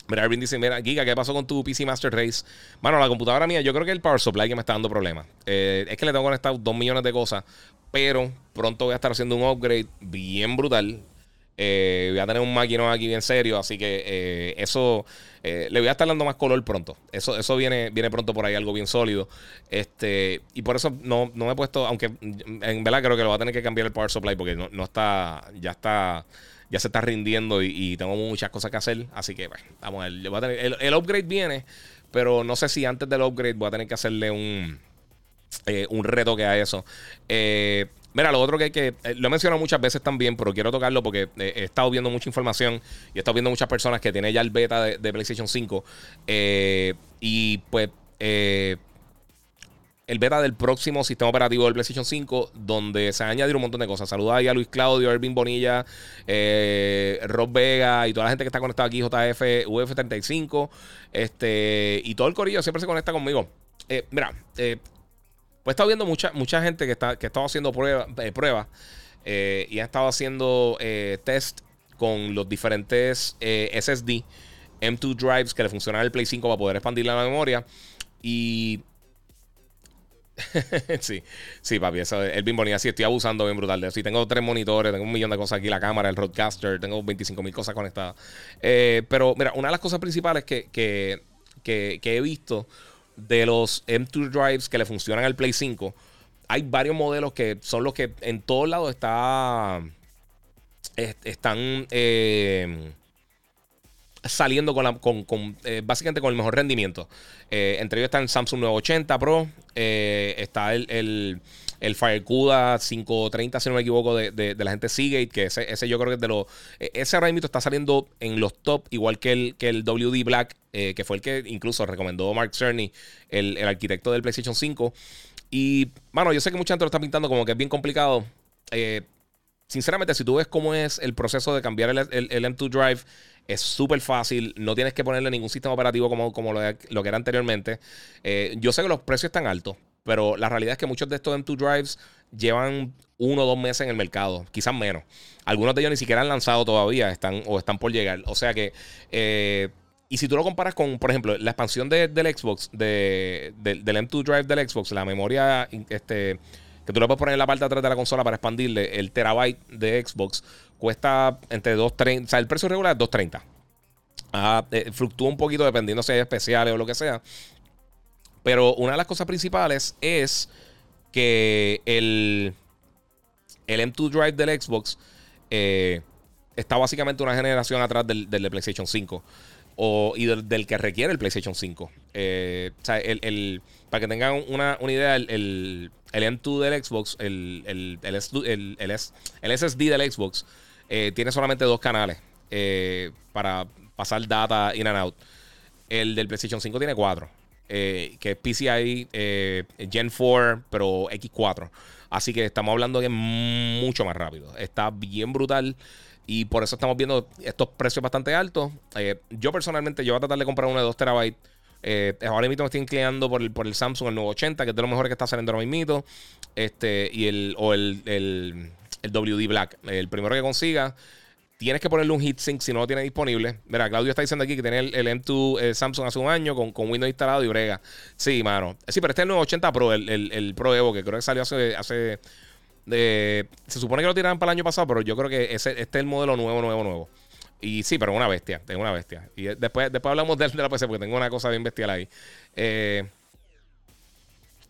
Mira, Arvin dice, mira, Giga, ¿qué pasó con tu PC Master Race? Mano, la computadora mía, yo creo que el Power Supply que me está dando problemas. Eh, es que le tengo conectado dos millones de cosas, pero pronto voy a estar haciendo un upgrade bien brutal. Eh, voy a tener un maquinón aquí bien serio, así que eh, eso eh, le voy a estar dando más color pronto. Eso, eso viene, viene pronto por ahí, algo bien sólido. Este, y por eso no, no me he puesto, aunque en verdad creo que lo va a tener que cambiar el Power Supply porque no, no está, ya está ya se está rindiendo y, tengo muchas cosas que hacer. Así que, bueno, vamos a ver. el, el upgrade viene, pero no sé si antes del upgrade voy a tener que hacerle un, un reto que a eso. Eh, mira, lo otro que hay que. eh, lo he mencionado muchas veces también, pero quiero tocarlo porque eh, he estado viendo mucha información y he estado viendo muchas personas que tienen ya el beta de, PlayStation 5. eh, y pues. el beta del próximo sistema operativo del PlayStation 5, donde se añadir un montón de cosas. Saluda ahí a Luis Claudio, Ervin Bonilla, eh, Rob Vega y toda la gente que está conectada aquí, JF, UF35, este, y todo el corillo siempre se conecta conmigo. Mira, eh, pues he estado viendo mucha, mucha gente que está que ha estado haciendo pruebas eh, pruebas, eh, y ha estado haciendo eh, test con los diferentes eh, SSD M2 drives que le funcionan al Play 5 para poder expandir la memoria. Y [laughs] sí, sí, papi, eso es el bien bonito. Sí, estoy abusando bien brutal de. Sí, tengo tres monitores, tengo un millón de cosas aquí, la cámara, el roadcaster, tengo 25 mil cosas conectadas. Pero mira, una de las cosas principales que, que- que he visto de los M2 drives que le funcionan al Play 5, hay varios modelos que son los que en todos lados está, est- están... eh, saliendo con, la, con, con, eh, básicamente con el mejor rendimiento. Eh, entre ellos está el Samsung 980 Pro, está el, el FireCuda 530, si no me equivoco, de, la gente Seagate, que ese, yo creo que es de los... E, ese ahora está saliendo en los top, igual que el, que el WD Black, eh, que fue el que incluso recomendó Mark Cerny, el, arquitecto del PlayStation 5. Y, bueno, yo sé que mucha gente lo está pintando como que es bien complicado. Eh, sinceramente, si tú ves cómo es el proceso de cambiar el, M2 Drive, es súper fácil. No tienes que ponerle ningún sistema operativo como, como lo, que era anteriormente. Eh, yo sé que los precios están altos, pero la realidad es que muchos de estos M2 Drives llevan uno o dos meses en el mercado, quizás menos. Algunos de ellos ni siquiera han lanzado todavía están, o están por llegar. O sea que. Eh, y si tú lo comparas con, por ejemplo, la expansión del Xbox, del M2 Drive del Xbox, la memoria este, que tú le puedes poner en la parte de atrás de la consola para expandirle, el terabyte de Xbox cuesta entre 2.30, o sea, el precio regular es 2.30. Ah, eh, fluctúa un poquito dependiendo si hay especiales o lo que sea. Pero una de las cosas principales es que el, el M2 Drive del Xbox eh, está básicamente una generación atrás del, del PlayStation 5 o, y del, que requiere el PlayStation 5. Eh, o sea, el, para que tengan una, idea, el, M2 del Xbox, el, el, el, SSD del Xbox, eh, tiene solamente dos canales para pasar data in and out. El del PlayStation 5 tiene cuatro, que es PCI Gen 4, pero X4. Así que estamos hablando de mucho más rápido. Está bien brutal. Y por eso estamos viendo estos precios bastante altos. Eh, yo personalmente, yo voy a tratar de comprar uno de 2 terabytes. Eh, ahora mismo me estoy inclinando por el, por el Samsung, el nuevo 80, que es de los mejores que está saliendo ahora mismo. Este, y el, o el, el WD Black. El primero que consiga. Tienes que ponerle un heatsink si no lo tiene disponible. Mira, Claudio está diciendo aquí que tiene el, M2 eh, Samsung hace un año con, con, Windows instalado y brega. Sí, mano. Sí, pero este es el nuevo 80 Pro, el, el, Pro Evo, que creo que salió hace, hace se supone que lo tiraron para el año pasado, pero yo creo que ese, este es el modelo nuevo, nuevo, nuevo. Y sí, pero una bestia, tengo una bestia. Y después, después hablamos de, la PC porque tengo una cosa bien bestial ahí. Eh,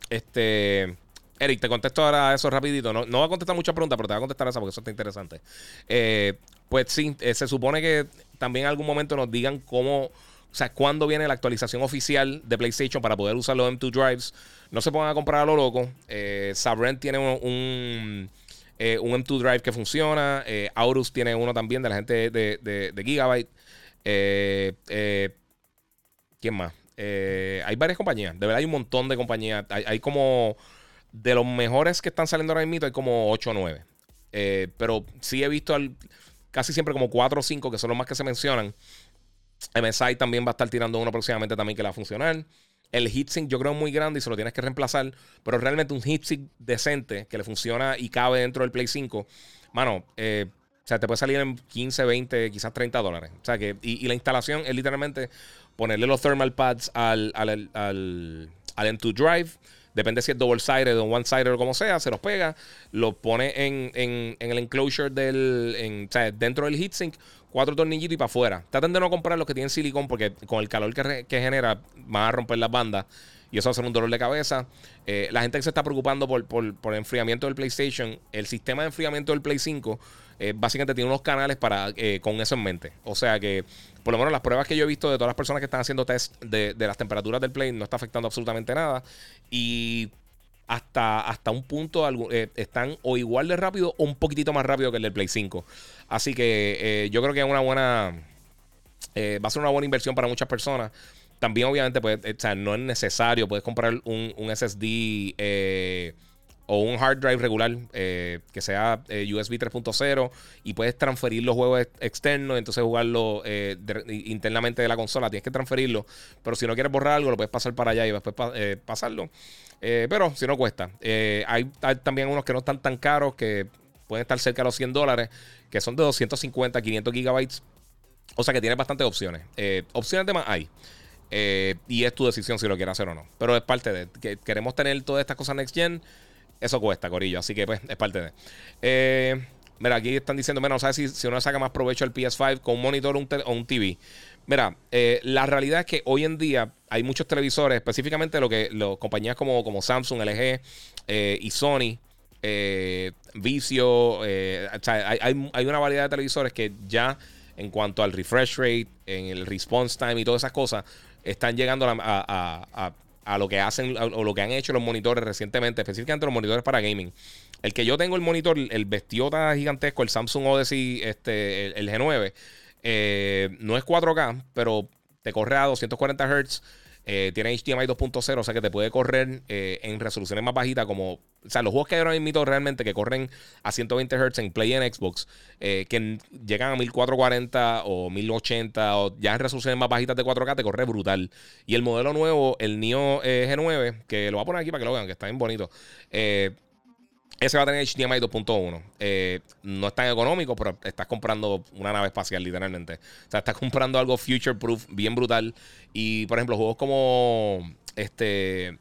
este. Eric, te contesto ahora eso rapidito. No, no voy a contestar muchas preguntas, pero te voy a contestar esa porque eso está interesante. Eh, pues sí, eh, se supone que también en algún momento nos digan cómo o sea, cuándo viene la actualización oficial de PlayStation para poder usar los M2 Drives. No se pongan a comprar a lo loco. Eh, Sabrent tiene un, eh, un, M2 Drive que funciona. Aurus tiene uno también de la gente de, Gigabyte. Eh, ¿Quién más? hay varias compañías. De verdad hay un montón de compañías. Hay, como... De los mejores que están saliendo ahora mismo hay como 8 o 9. pero sí he visto casi siempre como 4 o 5 que son los más que se mencionan. MSI también va a estar tirando uno próximamente también que le va a funcionar. El heatsink yo creo es muy grande y se lo tienes que reemplazar. Pero realmente un heatsink decente que le funciona y cabe dentro del Play 5. Mano, eh, o sea, te puede salir en 15, 20, quizás 30 dólares. O sea que, y, la instalación es literalmente ponerle los thermal pads al, al, al, al M2 Drive. Depende si es double sided o one sided o como sea, se los pega, lo pone en, en, en el enclosure del, o sea, dentro del heatsink cuatro tornillitos y para afuera. Traten de no comprar los que tienen silicón porque con el calor que, genera van a romper las bandas y eso va a ser un dolor de cabeza. Eh, la gente que se está preocupando por, por, el enfriamiento del PlayStation, el sistema de enfriamiento del Play 5 eh, básicamente tiene unos canales para eh, con eso en mente. O sea que, por lo menos las pruebas que yo he visto de todas las personas que están haciendo test de, las temperaturas del Play no está afectando absolutamente nada. Y hasta, hasta un punto eh, están o igual de rápido o un poquitito más rápido que el del Play 5. Así que yo creo que es una buena. Va a ser una buena inversión para muchas personas. También, obviamente, pues, no es necesario. Puedes comprar un, un SSD o un hard drive regular que sea USB 3.0 y puedes transferir los juegos externos, entonces jugarlo internamente de la consola. Tienes que transferirlo, pero si no quieres borrar algo, lo puedes pasar para allá y después pasarlo. Eh, pero si no cuesta. Eh, hay, también unos que no están tan caros que pueden estar cerca de los 100 dólares, que son de 250, 500 gigabytes. O sea que tiene bastantes opciones. Eh, opciones de más hay. y es tu decisión si lo quieres hacer o no. Pero es parte de que queremos tener todas estas cosas next gen. Eso cuesta, Corillo. Así que pues es parte de. mira, aquí están diciendo, bueno, no sabes si, si uno saca más provecho el PS5 con un monitor o un TV. Mira, eh, la realidad es que hoy en día hay muchos televisores, específicamente lo que los compañías como, como Samsung, LG eh, y Sony, eh, Vicio, hay, una variedad de televisores que ya en cuanto al refresh rate, en el response time y todas esas cosas, están llegando a lo que hacen o lo que han hecho los monitores recientemente, específicamente los monitores para gaming. El que yo tengo el monitor, el vestiota gigantesco, el Samsung Odyssey, este, el, G9, eh, no es 4K, pero te corre a 240 Hz eh, tiene HDMI 2.0, o sea que te puede correr eh, en resoluciones más bajitas, como. O sea, los juegos que hay ahora mismo realmente que corren a 120 Hz en Play en Xbox, eh, que llegan a 1440 o 1080 o ya en resoluciones más bajitas de 4K, te corre brutal. Y el modelo nuevo, el Neo G9, que lo voy a poner aquí para que lo vean, que está bien bonito. Ese va a tener HDMI 2.1. Eh, no es tan económico, pero estás comprando una nave espacial, literalmente. O sea, estás comprando algo future proof, bien brutal. Y, por ejemplo, juegos como este.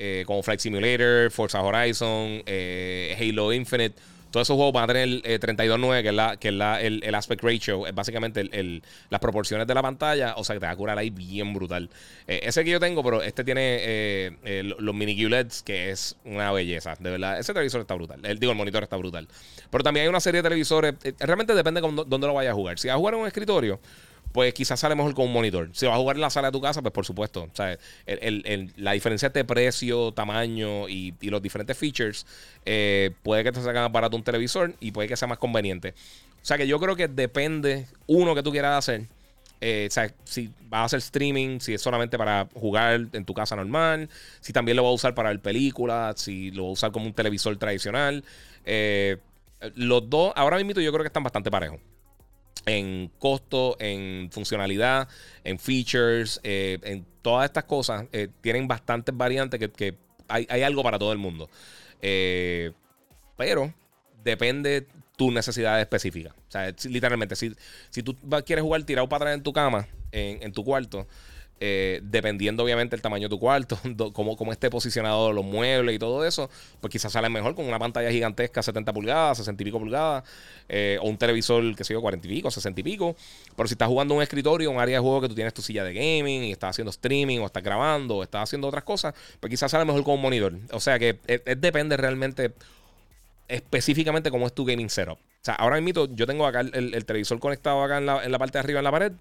Eh, como Flight Simulator, Forza Horizon, eh, Halo Infinite todos esos juegos van a tener eh, 32.9, que es, la, que es la, el, aspect ratio, es básicamente el, las proporciones de la pantalla, o sea que te va a curar ahí bien brutal. Eh, ese que yo tengo, pero este tiene eh, eh, los mini QLEDs, que es una belleza, de verdad. Ese televisor está brutal, el, digo, el monitor está brutal. Pero también hay una serie de televisores, realmente depende de dónde lo vayas a jugar. Si vas a jugar en un escritorio, pues quizás sale mejor con un monitor. Si vas a jugar en la sala de tu casa, pues por supuesto. O sea, la diferencia de precio, tamaño y, los diferentes features eh, puede que te más barato un televisor y puede que sea más conveniente. O sea que yo creo que depende, uno, que tú quieras hacer. Eh, o sea, si vas a hacer streaming, si es solamente para jugar en tu casa normal, si también lo vas a usar para ver películas, si lo vas a usar como un televisor tradicional. Eh, los dos, ahora mismo yo creo que están bastante parejos en costo, en funcionalidad, en features, eh, en todas estas cosas, eh, tienen bastantes variantes que, hay, algo para todo el mundo. Eh, pero depende tu necesidad específica. O sea, literalmente, si, si tú quieres jugar tirado para atrás en tu cama, en, en tu cuarto, eh, dependiendo obviamente el tamaño de tu cuarto, [laughs] cómo, cómo, esté posicionado los muebles y todo eso, pues quizás sale mejor con una pantalla gigantesca, 70 pulgadas, 60 y pico pulgadas, eh, o un televisor, que sé yo, 40 y pico, 60 y pico. Pero si estás jugando un escritorio, un área de juego que tú tienes tu silla de gaming y estás haciendo streaming o estás grabando o estás haciendo otras cosas, pues quizás sale mejor con un monitor. O sea que es, depende realmente específicamente cómo es tu gaming setup. O sea, ahora mismo yo tengo acá el, televisor conectado acá en la, en la parte de arriba en la pared.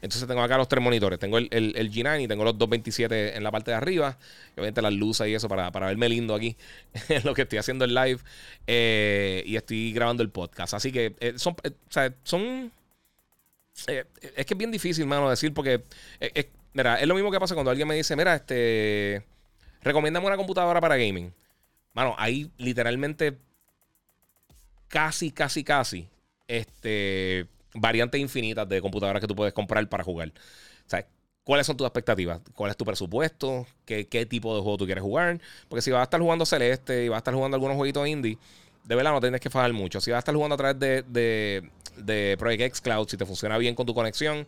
Entonces tengo acá los tres monitores. Tengo el, G9 y tengo los 227 en la parte de arriba. obviamente las luces y eso para, para verme lindo aquí. [laughs] en lo que estoy haciendo el live. Eh, y estoy grabando el podcast. Así que eh, son. Eh, o sea, son. es que es bien difícil, mano, decir porque. mira, es lo mismo que pasa cuando alguien me dice, mira, este. Recomiéndame una computadora para gaming. Mano, hay literalmente. Casi, casi, casi. Este variantes infinitas de computadoras que tú puedes comprar para jugar. Sea, ¿cuáles son tus expectativas? ¿Cuál es tu presupuesto? ¿Qué, tipo de juego tú quieres jugar? Porque si vas a estar jugando Celeste y vas a estar jugando algunos jueguitos indie, de verdad no tienes que fajar mucho. Si vas a estar jugando a través de, de, de Project X Cloud, si te funciona bien con tu conexión,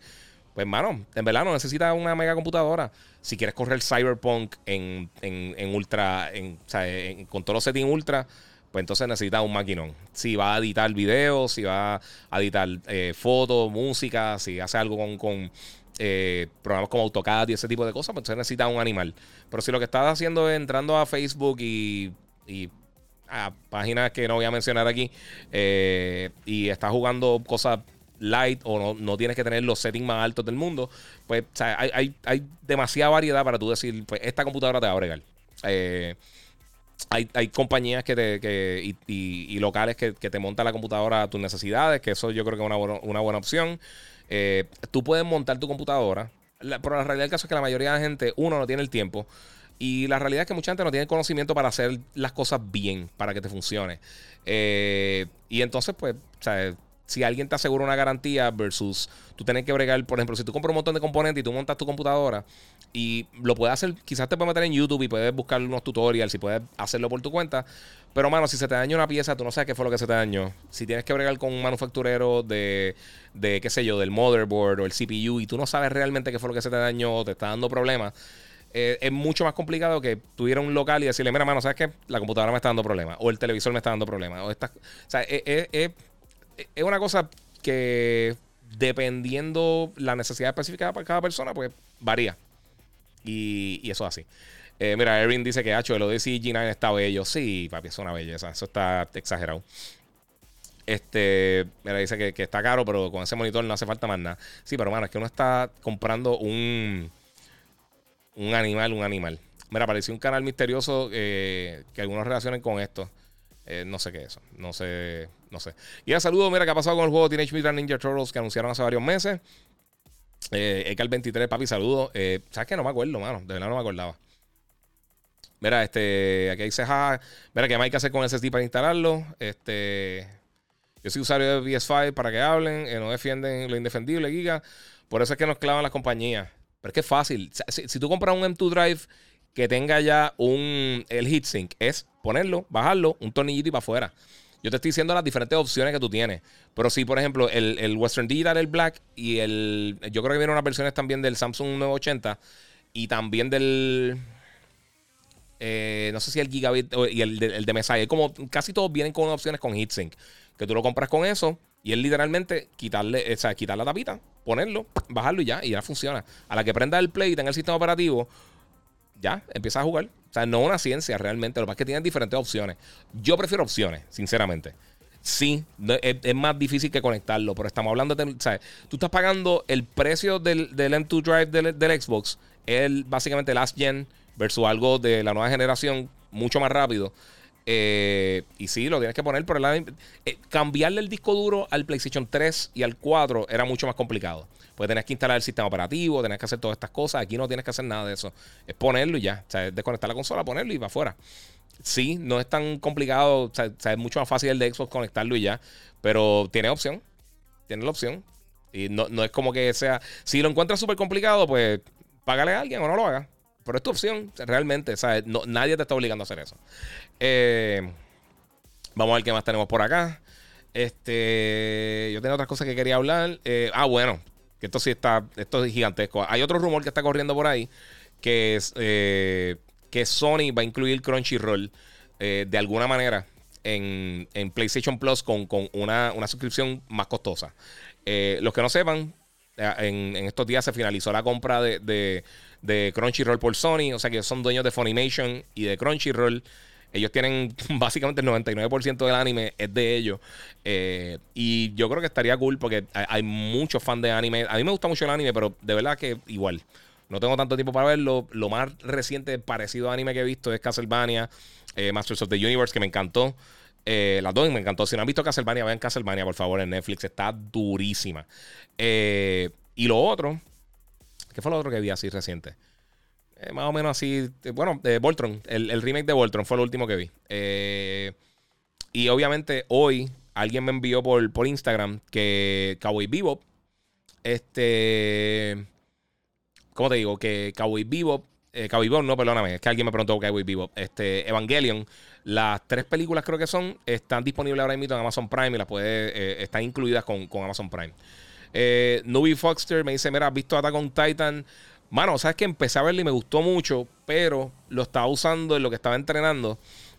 pues, mano, en verdad no necesitas una mega computadora. Si quieres correr Cyberpunk en, en, ultra, en, sea, con todos los settings ultra, pues entonces necesita un maquinón. Si va a editar videos, si va a editar eh, fotos, música, si hace algo con, eh, programas como AutoCAD y ese tipo de cosas, pues entonces necesita un animal. Pero si lo que estás haciendo es entrando a Facebook y, a páginas que no voy a mencionar aquí eh, y estás jugando cosas light o no, tienes que tener los settings más altos del mundo, pues hay, hay, demasiada variedad para tú decir, pues esta computadora te va a bregar. Hay, compañías que te, y, locales que, te montan la computadora a tus necesidades, que eso yo creo que es una, buena, opción. Eh, tú puedes montar tu computadora, pero la realidad del caso es que la mayoría de la gente, uno, no tiene el tiempo. Y la realidad es que mucha gente no tiene el conocimiento para hacer las cosas bien, para que te funcione. Eh, y entonces, pues, o sea, si alguien te asegura una garantía versus tú tienes que bregar, por ejemplo, si tú compras un montón de componentes y tú montas tu computadora y lo puedes hacer, quizás te puedes meter en YouTube y puedes buscar unos tutorials y puedes hacerlo por tu cuenta. Pero, mano, si se te daña una pieza, tú no sabes qué fue lo que se te dañó. Si tienes que bregar con un manufacturero de, de qué sé yo, del motherboard o el CPU y tú no sabes realmente qué fue lo que se te dañó o te está dando problemas. Eh, es mucho más complicado que tuviera un local y decirle, mira, mano, ¿sabes qué? La computadora me está dando problemas. O el televisor me está dando problemas. O, esta, o sea, es, es una cosa que dependiendo la necesidad específica para cada persona, pues varía. Y, eso es así. Eh, mira, Erin dice que Hacho, el Odyssey G9 está bello. Sí, papi, es una belleza. Eso está exagerado. Este, mira, dice que, está caro, pero con ese monitor no hace falta más nada. Sí, pero mano, es que uno está comprando un. Un animal, un animal. Mira, apareció un canal misterioso eh, que algunos relacionen con esto. Eh, no sé qué es eso. No sé. No sé. Y a saludo, mira, ¿qué ha pasado con el juego Teenage Mutant Ninja Turtles que anunciaron hace varios meses? Eh, el 23, papi, saludo. Eh, ¿Sabes qué? No me acuerdo, mano. De verdad no me acordaba. Mira, este. Aquí dice, ja. Mira, ¿qué hay que hacer con SSD para instalarlo? Este. Yo soy usuario de PS5 para que hablen. Eh, no defienden lo indefendible, Giga. Por eso es que nos clavan las compañías. Pero es que es fácil. Si, si tú compras un M2 Drive que tenga ya un. El heatsink, es ponerlo, bajarlo, un tornillito y para afuera. Yo te estoy diciendo las diferentes opciones que tú tienes. Pero si, por ejemplo, el, Western Digital, el Black y el. Yo creo que vienen unas versiones también del Samsung 980 y también del. Eh, no sé si el Gigabit y el, el de. Como casi todos vienen con opciones con HeatSync. Que tú lo compras con eso y es literalmente quitarle, o sea, quitar la tapita, ponerlo, bajarlo y ya, y ya funciona. A la que prenda el play y tenga el sistema operativo, ya, empieza a jugar. O sea, no una ciencia realmente. Lo que pasa es que tienen diferentes opciones. Yo prefiero opciones, sinceramente. Sí, es, más difícil que conectarlo, pero estamos hablando de. Sea, tú estás pagando el precio del, M2 Drive del, Xbox, el, básicamente Last Gen versus algo de la nueva generación, mucho más rápido. Eh, y sí, lo tienes que poner por el lado. Eh, cambiarle el disco duro al PlayStation 3 y al 4 era mucho más complicado. Pues tenés que instalar el sistema operativo, tenés que hacer todas estas cosas. Aquí no tienes que hacer nada de eso. Es ponerlo y ya. O sea, es desconectar la consola, ponerlo y va afuera. Sí, no es tan complicado. O sea, es mucho más fácil el de Xbox conectarlo y ya. Pero tiene opción. Tiene la opción. Y no, es como que sea. Si lo encuentras súper complicado, pues págale a alguien o no lo haga. Pero es tu opción, realmente. ¿sabes? Nadie te está obligando a hacer eso. Eh, vamos a ver qué más tenemos por acá. Este, yo tengo otras cosas que quería hablar. Eh, ah, bueno, que esto sí está, esto es gigantesco. Hay otro rumor que está corriendo por ahí, que es eh, que Sony va a incluir Crunchyroll de alguna manera en, PlayStation Plus con, una, suscripción más costosa. Los que no sepan, en, estos días se finalizó la compra de, Crunchyroll por Sony, o sea que son dueños de Funimation y de Crunchyroll. Ellos tienen [laughs] básicamente el 99% del anime es de ellos. Eh, y yo creo que estaría cool porque hay, muchos fans de anime. A mí me gusta mucho el anime, pero de verdad que igual. No tengo tanto tiempo para verlo. Lo más reciente parecido a anime que he visto es Castlevania, eh, Masters of the Universe, que me encantó. Eh, las dos me encantó. Si no han visto Castlevania, vean Castlevania, por favor, en Netflix. Está durísima. y lo otro, ¿qué fue lo otro que vi así reciente? Eh, más o menos así. Eh, bueno, de Voltron. El, remake de Voltron fue lo último que vi. Eh, y obviamente hoy alguien me envió por, por Instagram que Cowboy Bebop. Este. ¿Cómo te digo? Que Cowboy Bebop. Cowboy Bebop, no, perdóname. Es que alguien me preguntó Cowboy Bebop. Este, Evangelion. Las tres películas creo que son. Están disponibles ahora mismo en Amazon Prime y las puede. están incluidas con, Amazon Prime. Eh, Nubi Foxter me dice: Mira, ¿has visto Attack on Titan? Mano, sabes que empecé a verlo y me gustó mucho, pero lo estaba usando en lo que estaba entrenando.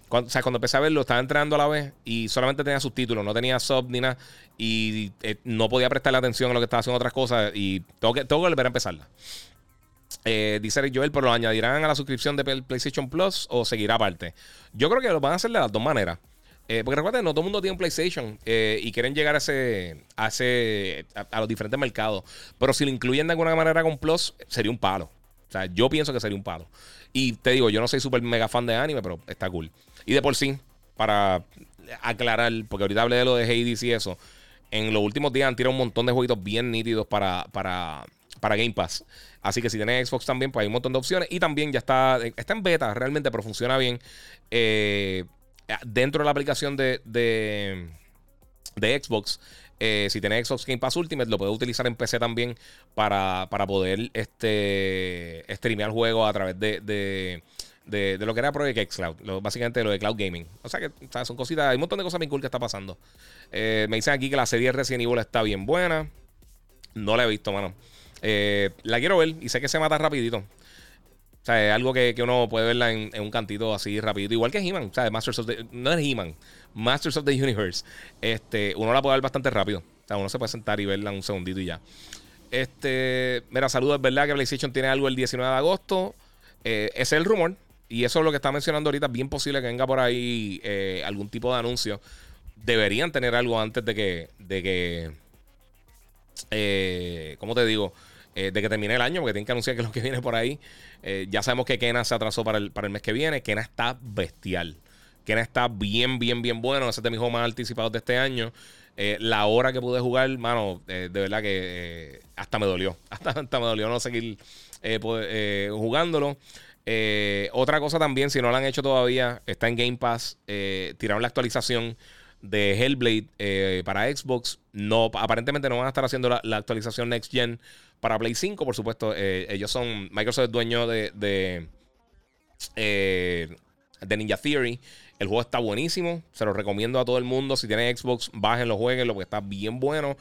Cuando, o sea, cuando empecé a verlo, estaba entrenando a la vez y solamente tenía subtítulos, no tenía sub ni nada. Y eh, no podía prestarle atención a lo que estaba haciendo otras cosas. Y tengo que, tengo volver a empezarla. Eh, dice Joel, pero lo añadirán a la suscripción de PlayStation Plus o seguirá aparte. Yo creo que lo van a hacer de las dos maneras. Eh, porque recuerden, no todo el mundo tiene un PlayStation eh, y quieren llegar a ese, a, ese a, los diferentes mercados. Pero si lo incluyen de alguna manera con Plus, sería un palo. O sea, yo pienso que sería un palo. Y te digo, yo no soy súper mega fan de anime, pero está cool. Y de por sí, para aclarar, porque ahorita hablé de lo de Hades y eso, en los últimos días han tirado un montón de jueguitos bien nítidos para, para, para Game Pass. Así que si tienes Xbox también, pues hay un montón de opciones. Y también ya está, está en beta realmente, pero funciona bien. Eh, eh, dentro de la aplicación de, de, Xbox, eh, si tienes Xbox Game Pass Ultimate, lo puedes utilizar en PC también para, poder este, streamear juegos a través de, de, lo que era Project X Cloud, básicamente lo de Cloud Gaming. O sea que son cositas, hay un montón de cosas bien cool que está pasando. Eh, me dicen aquí que la serie Resident Evil está bien buena. No la he visto, mano. la quiero ver y sé que se mata rapidito. O sea, es algo que, uno puede verla en, un cantito así rapidito. Igual que He-Man. O sea, Masters of the... No es He-Man. Masters of the Universe. Este, uno la puede ver bastante rápido. O sea, uno se puede sentar y verla un segundito y ya. Este, mira, saludos. Es verdad que PlayStation tiene algo el 19 de agosto. Eh, ese es el rumor. Y eso es lo que está mencionando ahorita. Bien posible que venga por ahí eh, algún tipo de anuncio. Deberían tener algo antes de que. De que. Eh, ¿Cómo te digo? De que termine el año, porque tienen que anunciar que es lo que viene por ahí. ya sabemos que Kena se atrasó para el, para el mes que viene. Kena está bestial. Kena está bien, bien, bien bueno. Ese es de mis juegos más anticipados de este año. la hora que pude jugar, mano, de verdad que hasta me dolió. [laughs] Hasta, hasta, me dolió no seguir jugándolo. Eh, otra cosa también, si no lo han hecho todavía, está en Game Pass. Eh, tiraron la actualización de Hellblade eh, para Xbox. No, aparentemente no van a estar haciendo la, actualización Next Gen para Play 5, por supuesto. ellos son. Microsoft es dueño de, de, de, Ninja Theory. El juego está buenísimo. Se lo recomiendo a todo el mundo. Si tienen Xbox, bájenlo, jueguenlo, porque está bien bueno.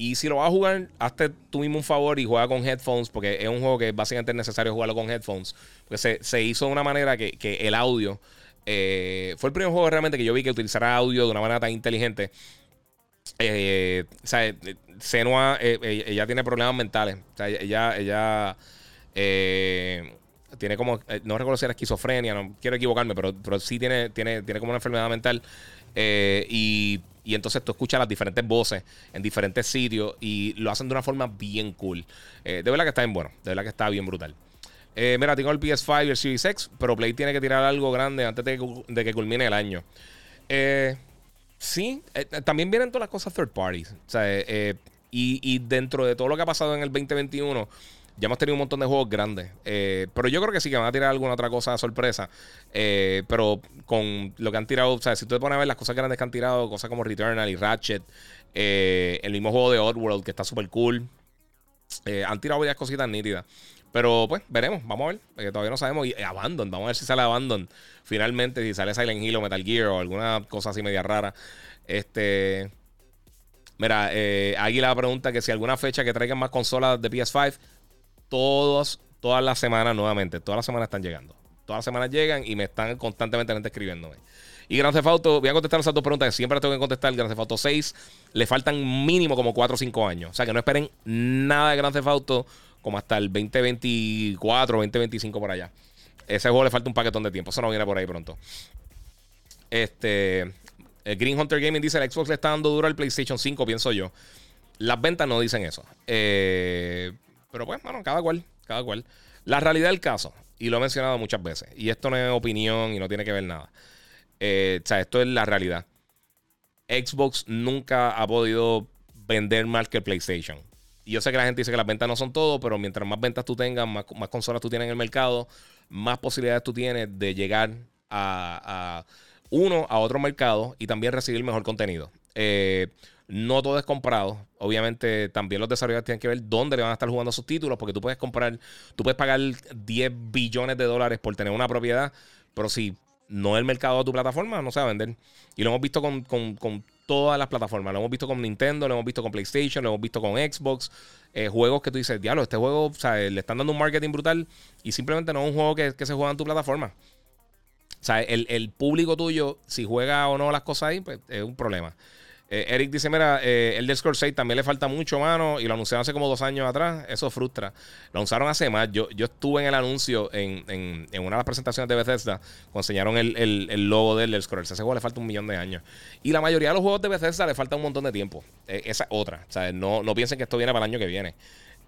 Y si lo vas a jugar, hazte tú mismo un favor y juega con headphones, porque es un juego que básicamente es necesario jugarlo con headphones. Porque se, hizo de una manera que, el audio. Eh, fue el primer juego realmente que yo vi que utilizara audio de una manera tan inteligente. Eh, o sea, Senua, eh, ella tiene problemas mentales. O sea, ella, ella tiene como, no recuerdo si era esquizofrenia, no quiero equivocarme, pero, pero sí tiene, tiene, tiene como una enfermedad mental. y y entonces tú escuchas las diferentes voces en diferentes sitios y lo hacen de una forma bien cool. De verdad que está bien bueno, de verdad que está bien brutal. Eh, mira, tengo el PS5 y el Series X, pero Play tiene que tirar algo grande antes de que, culmine el año. Eh, sí, también vienen todas las cosas third parties. Y, dentro de todo lo que ha pasado en el 2021, ya hemos tenido un montón de juegos grandes. Eh, pero yo creo que sí que van a tirar alguna otra cosa sorpresa. Eh, pero con lo que han tirado, o sea, si tú te pones a ver las cosas grandes que han tirado, cosas como Returnal y Ratchet, eh, el mismo juego de Oddworld que está súper cool. han tirado varias cositas nítidas. Pero pues veremos, vamos a ver. todavía no sabemos. Y Abandon, vamos a ver si sale Abandon. Finalmente, si sale Silent Hill o Metal Gear o alguna cosa así media rara. Este. Mira, Águila pregunta que si alguna fecha que traigan más consolas de PS5 todos, todas las semanas nuevamente. Todas las semanas están llegando. Todas las semanas llegan y me están constantemente escribiéndome. Y Grand Theft Auto, voy a contestar esas dos preguntas que siempre tengo que contestar. Grand Theft Auto 6 le faltan mínimo como 4 o 5 años. O sea que no esperen nada de Grand Theft Auto como hasta el 2024, 2025 por allá. Ese juego le falta un paquetón de tiempo. Eso no viene por ahí pronto. Este. Green Hunter Gaming dice: el Xbox le está dando duro al PlayStation 5, pienso yo. Las ventas no dicen eso. Eh, pero pues, bueno, cada cual, cada cual. La realidad del caso, y lo he mencionado muchas veces, y esto no es opinión y no tiene que ver nada. Eh, o sea, esto es la realidad. Xbox nunca ha podido vender más que el PlayStation. Y yo sé que la gente dice que las ventas no son todo, pero mientras más ventas tú tengas, más, consolas tú tienes en el mercado, más posibilidades tú tienes de llegar a, uno, a otro mercado y también recibir mejor contenido. Eh, no todo es comprado. Obviamente, también los desarrolladores tienen que ver dónde le van a estar jugando sus títulos, porque tú puedes comprar, tú puedes pagar 10 billones de dólares por tener una propiedad, pero si no es el mercado de tu plataforma, no se va a vender. Y lo hemos visto con, todas las plataformas. Lo hemos visto con Nintendo, lo hemos visto con PlayStation, lo hemos visto con Xbox. Eh, juegos que tú dices, diablo, este juego, o sea, le están dando un marketing brutal y simplemente no es un juego que, se juega en tu plataforma. O sea, el, el, público tuyo, si juega o no las cosas ahí, pues es un problema. Eh, Eric dice: Mira, eh, el del Score 6 también le falta mucho, mano. Y lo anunciaron hace como dos años atrás. Eso frustra. Lo anunciaron hace más. Yo, yo estuve en el anuncio en, una de las presentaciones de Bethesda. Enseñaron el, logo del, del Scroll. Ese juego le falta un millón de años. Y la mayoría de los juegos de Bethesda le falta un montón de tiempo. Eh, esa otra. O sea, no, no piensen que esto viene para el año que viene.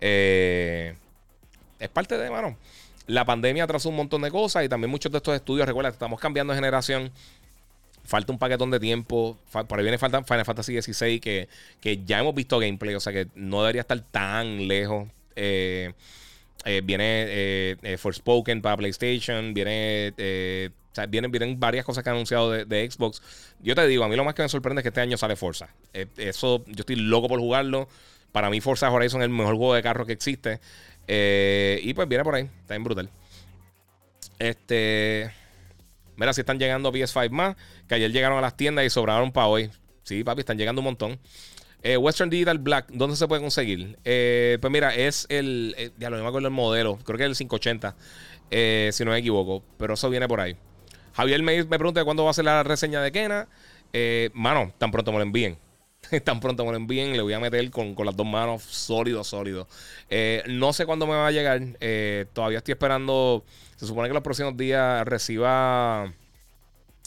es parte de, mano. La pandemia atrasó un montón de cosas y también muchos de estos estudios, recuerda, estamos cambiando de generación falta un paquetón de tiempo. Por ahí viene Final Fantasy XVI, que, que ya hemos visto gameplay, o sea que no debería estar tan lejos. Eh, eh, viene eh, Forspoken para PlayStation, viene, o sea, vienen, vienen varias cosas que han anunciado de, Xbox. Yo te digo, a mí lo más que me sorprende es que este año sale Forza. eso, yo estoy loco por jugarlo. Para mí, Forza Horizon es el mejor juego de carro que existe. y pues viene por ahí, está bien brutal. Este. Mira, si están llegando PS5 más, que ayer llegaron a las tiendas y sobraron para hoy. Sí, papi, están llegando un montón. Eh, Western Digital Black, ¿dónde se puede conseguir? Eh, pues mira, es el. Eh, ya lo me acuerdo el modelo. Creo que es el 580, si no me equivoco. Pero eso viene por ahí. Javier me, me pregunta cuándo va a ser la reseña de Kena. mano, tan pronto me lo envíen. [laughs] tan pronto me lo envíen, le voy a meter con, con las dos manos sólido, sólido. no sé cuándo me va a llegar. todavía estoy esperando se supone que los próximos días reciba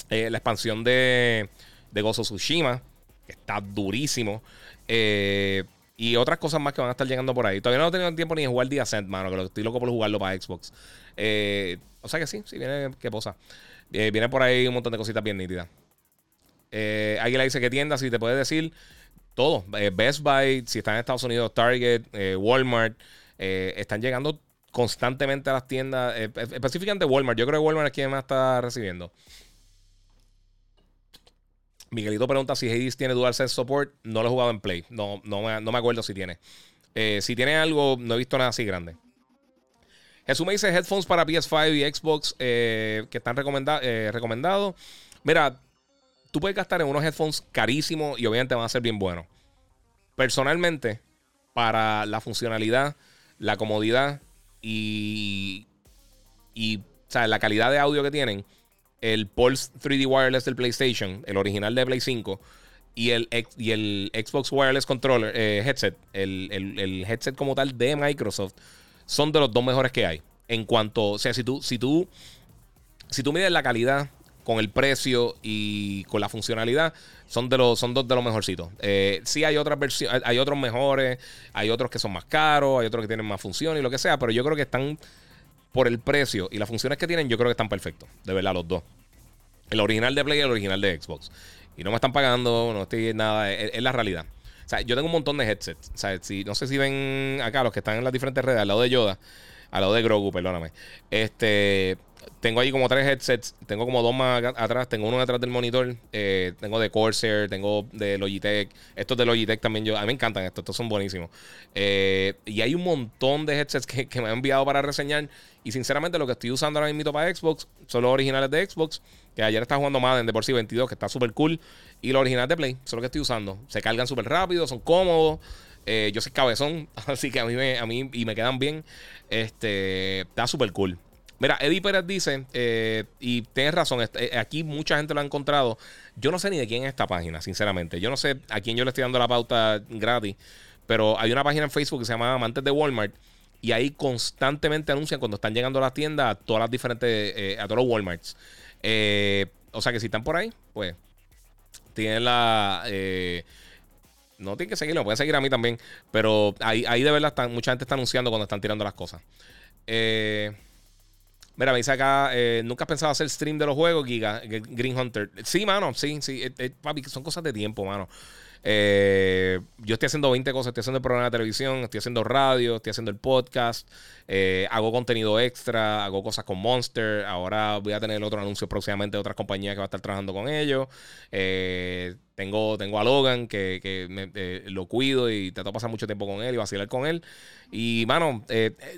eh, la expansión de, de Gozo Tsushima, que está durísimo. Eh, Y otras cosas más que van a estar llegando por ahí. Todavía no he tenido tiempo ni de jugar The Ascent, mano, que estoy loco por jugarlo para Xbox. Eh, o sea que sí, sí viene, qué cosa. Eh, viene por ahí un montón de cositas bien nítidas. Eh, Águila dice que tienda, si te puede decir todo. Eh, Best Buy, si están en Estados Unidos, Target, Walmart, están llegando constantemente a las tiendas, específicamente Walmart. Yo creo que Walmart es quien más está recibiendo. Miguelito pregunta si Hades tiene DualSense Support. No lo he jugado en Play. No, no, me, acuerdo si tiene. Eh, si tiene algo, no he visto nada así grande. Jesús me dice headphones para PS5 y Xbox eh, que están eh, recomendados. Mira, tú puedes gastar en unos headphones carísimos y obviamente van a ser bien buenos. Personalmente, para la funcionalidad, la comodidad y, y la calidad de audio que tienen, el Pulse 3D Wireless del PlayStation, el original de Play 5, y el, y el Xbox Wireless Controller eh, headset, el, headset como tal de Microsoft, son de los dos mejores que hay. En cuanto, o sea, si tú, si tú, si tú mides la calidad con el precio y con la funcionalidad, son de los, son dos de los mejorcitos. Eh, sí hay otras versiones, hay otros mejores, hay otros que son más caros, hay otros que tienen más función y lo que sea, pero yo creo que están por el precio y las funciones que tienen, yo creo que están perfectos. De verdad, los dos. El original de Play y el original de Xbox. Y no me están pagando, no estoy nada. Es, la realidad. O sea, yo tengo un montón de headsets. O sea, si, no sé si ven acá los que están en las diferentes redes, al lado de Yoda, al lado de Grogu, perdóname. Este tengo ahí como tres headsets. Tengo como dos más atrás. Tengo uno detrás del monitor. Eh, tengo de Corsair. Tengo de Logitech. Estos de Logitech también. Yo, a mí me encantan estos. Estos son buenísimos. Eh, y hay un montón de headsets que, me han enviado para reseñar. Y sinceramente, lo que estoy usando ahora mismo para Xbox son los originales de Xbox. Que ayer estaba jugando Madden de por sí 22, que está súper cool. Y los originales de Play son los que estoy usando. Se cargan súper rápido, son cómodos. Eh, yo soy cabezón, [laughs] así que a mí, me, a mí y me quedan bien. Este, está súper cool. Mira, Eddie Pérez dice, eh, y tienes razón, eh, aquí mucha gente lo ha encontrado. Yo no sé ni de quién es esta página, sinceramente. Yo no sé a quién yo le estoy dando la pauta gratis, pero hay una página en Facebook que se llama Amantes de Walmart. Y ahí constantemente anuncian cuando están llegando a las tiendas a todas las diferentes, eh, a todos los Walmarts. o sea que si están por ahí, pues tienen la... no tienen que seguirlo, pueden seguir a mí también. Pero ahí, ahí de verdad mucha gente está anunciando cuando están tirando las cosas. Eh... Mira, me dice acá, eh, ¿nunca has pensado hacer stream de los juegos, Giga? Green Hunter. Sí, mano, sí, sí. Eh, eh, papi, son cosas de tiempo, mano. yo estoy haciendo 20 cosas. Estoy haciendo el programa de televisión, estoy haciendo radio, estoy haciendo el podcast, hago contenido extra, hago cosas con Monster. Ahora voy a tener otro anuncio próximamente de otras compañías que va a estar trabajando con ellos. tengo, tengo a Logan que, que lo cuido y trato de pasar mucho tiempo con él y vacilar con él. Y, mano,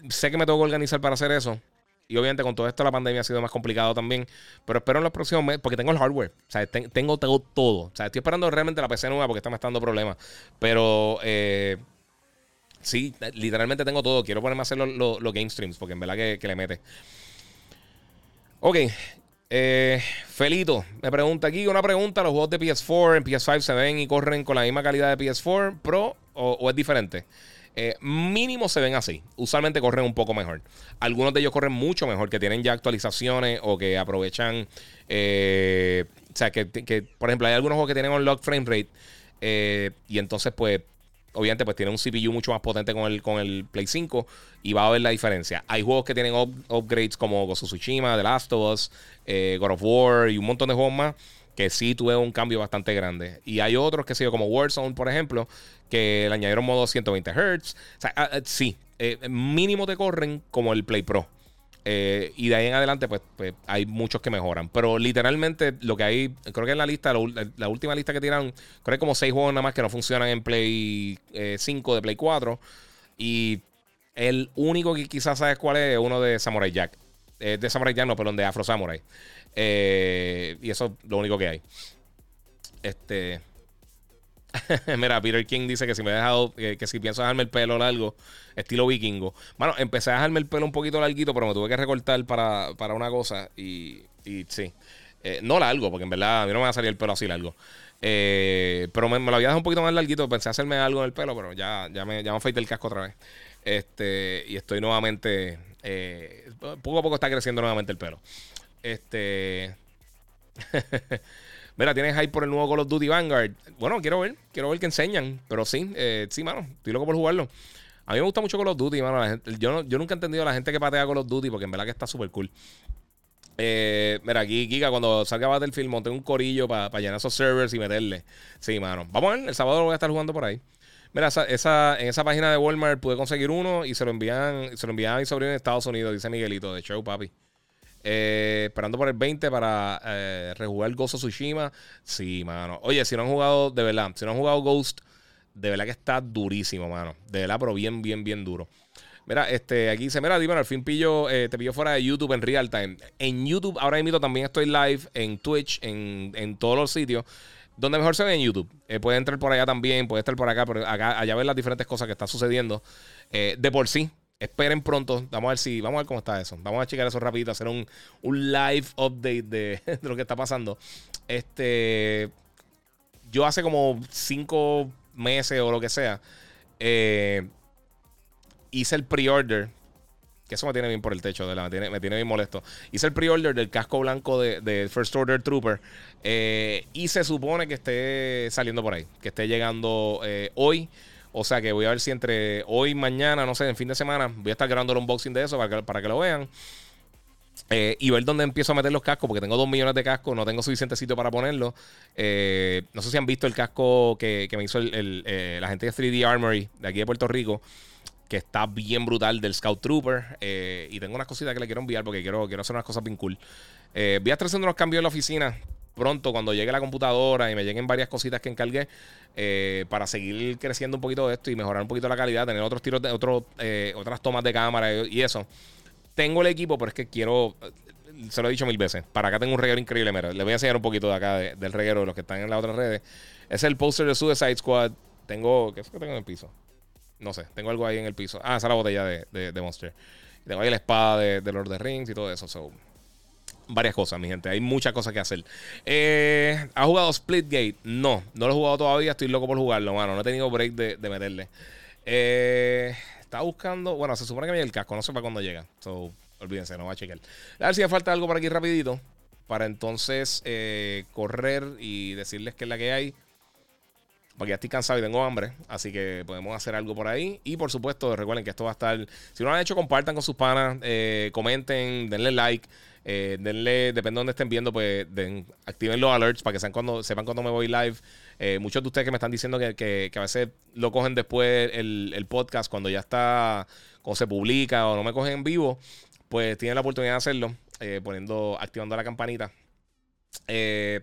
sé que me tengo que organizar para hacer eso. Y obviamente con todo esto la pandemia ha sido más complicado también. Pero espero en los próximos meses, porque tengo el hardware. O sea, tengo, tengo, todo. O sea, estoy esperando realmente la PC nueva porque está me está dando problemas. Pero eh, sí, literalmente tengo todo. Quiero ponerme a hacer los, game streams porque en verdad que, le mete. Ok. Eh, Felito me pregunta aquí una pregunta. ¿Los juegos de PS4 en PS5 se ven y corren con la misma calidad de PS4 Pro o es diferente? Eh, mínimo se ven así. Usualmente corren un poco mejor. Algunos de ellos corren mucho mejor, que tienen ya actualizaciones o que aprovechan. Eh, o sea, que, por ejemplo, hay algunos juegos que tienen un lock frame rate. Eh, y entonces, pues, obviamente, pues tienen un CPU mucho más potente con el, con el Play 5 y va a ver la diferencia. Hay juegos que tienen upgrades como of Tsushima, The Last of Us, God of War y un montón de juegos más que sí tuve un cambio bastante grande. Y hay otros que sido como Warzone, por ejemplo, que le añadieron modo 120 Hz. Ah, ah, sí, eh, mínimo te corren como el Play Pro. Eh, y de ahí en adelante, pues, pues, hay muchos que mejoran. Pero literalmente, lo que hay, creo que en la lista, la, última lista que tiran, creo que hay como 6 juegos nada más que no funcionan en Play 5 eh, de Play 4. Y el único que quizás sabes cuál es, uno de Samurai Jack. De Samurai Jack, no, perdón, de Afro Samurai. Eh, y eso es lo único que hay. Este. [laughs] Mira, Peter King dice que si me he dejado, que, si pienso dejarme el pelo largo, estilo vikingo. Bueno, empecé a dejarme el pelo un poquito larguito, pero me tuve que recortar para, una cosa. Y, y sí. Eh, no largo, porque en verdad a mí no me va a salir el pelo así largo. Eh, pero me, lo había dejado un poquito más larguito. Pensé hacerme algo en el pelo, pero ya, ya me, ya me afeité el casco otra vez. Este, y estoy nuevamente. Poco a poco está creciendo nuevamente el pelo. Este. [laughs] Mira, ¿tienes hype por el nuevo Call of Duty Vanguard? Bueno, quiero ver, quiero ver qué enseñan. Pero sí, eh, sí, mano, estoy loco por jugarlo. A mí me gusta mucho Call of Duty, mano. yo, yo nunca he entendido a la gente que patea Call of Duty porque en verdad que está súper cool. Eh, mira, aquí, Giga, cuando salga Battlefield, monté un corillo para llenar esos servers y meterle. Sí, mano. Vamos a ver, el sábado lo voy a estar jugando por ahí. Mira, esa, en esa página de Walmart pude conseguir uno y se lo envían, se lo envían a mi sobrino en Estados Unidos, dice Miguelito, de show, papi. Eh, esperando por el 20 para eh, rejugar Gozo Tsushima. Sí, mano. Oye, si no han jugado, de verdad, si no han jugado Ghost, de verdad que está durísimo, mano. De verdad, pero bien, bien, bien duro. Mira, este, aquí dice, mira, dímelo, al fin pillo, eh, te pillo fuera de YouTube en real time. En YouTube, ahora mismo también estoy live, en Twitch, en, en todos los sitios. Donde mejor se ve en YouTube. Eh, puede entrar por allá también, puede estar por acá, pero acá, allá ver las diferentes cosas que están sucediendo. Eh, de por sí, esperen pronto. Vamos a ver si, vamos a ver cómo está eso. Vamos a checar eso rapidito, hacer un, un live update de, [laughs] lo que está pasando. Este, yo hace como cinco meses o lo que sea, eh, hice el pre-order. Que eso me tiene bien por el techo, de me, tiene, me tiene bien molesto. Hice el pre-order del casco blanco de, First Order Trooper. Eh, y se supone que esté saliendo por ahí. Que esté llegando eh, hoy. O sea que voy a ver si entre hoy mañana, no sé, en fin de semana, voy a estar grabando el unboxing de eso para que, para que lo vean. Eh, y ver dónde empiezo a meter los cascos, porque tengo dos millones de cascos, no tengo suficiente sitio para ponerlos. no sé si han visto el casco que, me hizo la gente de 3D Armory de aquí de Puerto Rico que está bien brutal del Scout Trooper. Eh, y tengo unas cositas que le quiero enviar porque quiero, quiero hacer unas cosas bien cool. Eh, voy a estar haciendo unos cambios en la oficina pronto cuando llegue la computadora y me lleguen varias cositas que encargué eh, para seguir creciendo un poquito esto y mejorar un poquito la calidad, tener otros tiros de otros, otras tomas de cámara y, eso. Tengo el equipo, pero es que quiero, se lo he dicho mil veces, para acá tengo un reguero increíble. Mira, les voy a enseñar un poquito de acá del reguero de los que están en las otras redes. Es el poster de Suicide Squad. Tengo, ¿qué es que tengo en el piso? No sé, tengo algo ahí en el piso. Ah, esa es la botella de, de, Monster. Tengo ahí la espada de, de, Lord of the Rings y todo eso. So, varias cosas, mi gente. Hay muchas cosas que hacer. Eh, ¿Ha jugado Splitgate? No, no lo he jugado todavía. Estoy loco por jugarlo, mano. No he tenido break de, de meterle. Eh, está buscando. Bueno, se supone que me el casco. No sé para cuándo llega. So, olvídense, no va a chequear. A ver si me falta algo por aquí rapidito. Para entonces eh, correr y decirles qué es la que hay. Porque ya estoy cansado y tengo hambre. Así que podemos hacer algo por ahí. Y por supuesto, recuerden que esto va a estar. Si no lo han hecho, compartan con sus panas. Eh, comenten, denle like. Eh, denle, depende de donde estén viendo, pues activen los alerts para que sepan cuando, sepan cuando me voy live. Eh, muchos de ustedes que me están diciendo que, a veces lo cogen después el, podcast, cuando ya está, cuando se publica o no me cogen en vivo, pues tienen la oportunidad de hacerlo, poniendo, activando la campanita. Eh,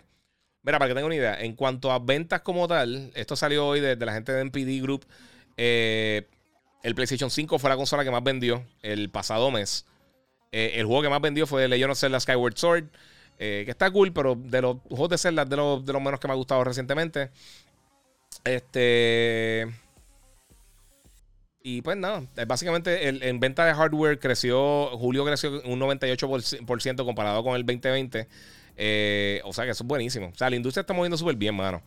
Mira, para que tengan una idea, en cuanto a ventas como tal, esto salió hoy de, la gente de NPD Group. Eh, el PlayStation 5 fue la consola que más vendió el pasado mes. Eh, el juego que más vendió fue Legend of Zelda Skyward Sword, eh, que está cool, pero de los juegos de Zelda, de los, de los menos que me ha gustado recientemente. Este. Y pues nada, básicamente en venta de hardware creció, julio creció un 98% comparado con el 2020. Eh, o sea que eso es buenísimo. O sea, la industria está moviendo súper bien, mano.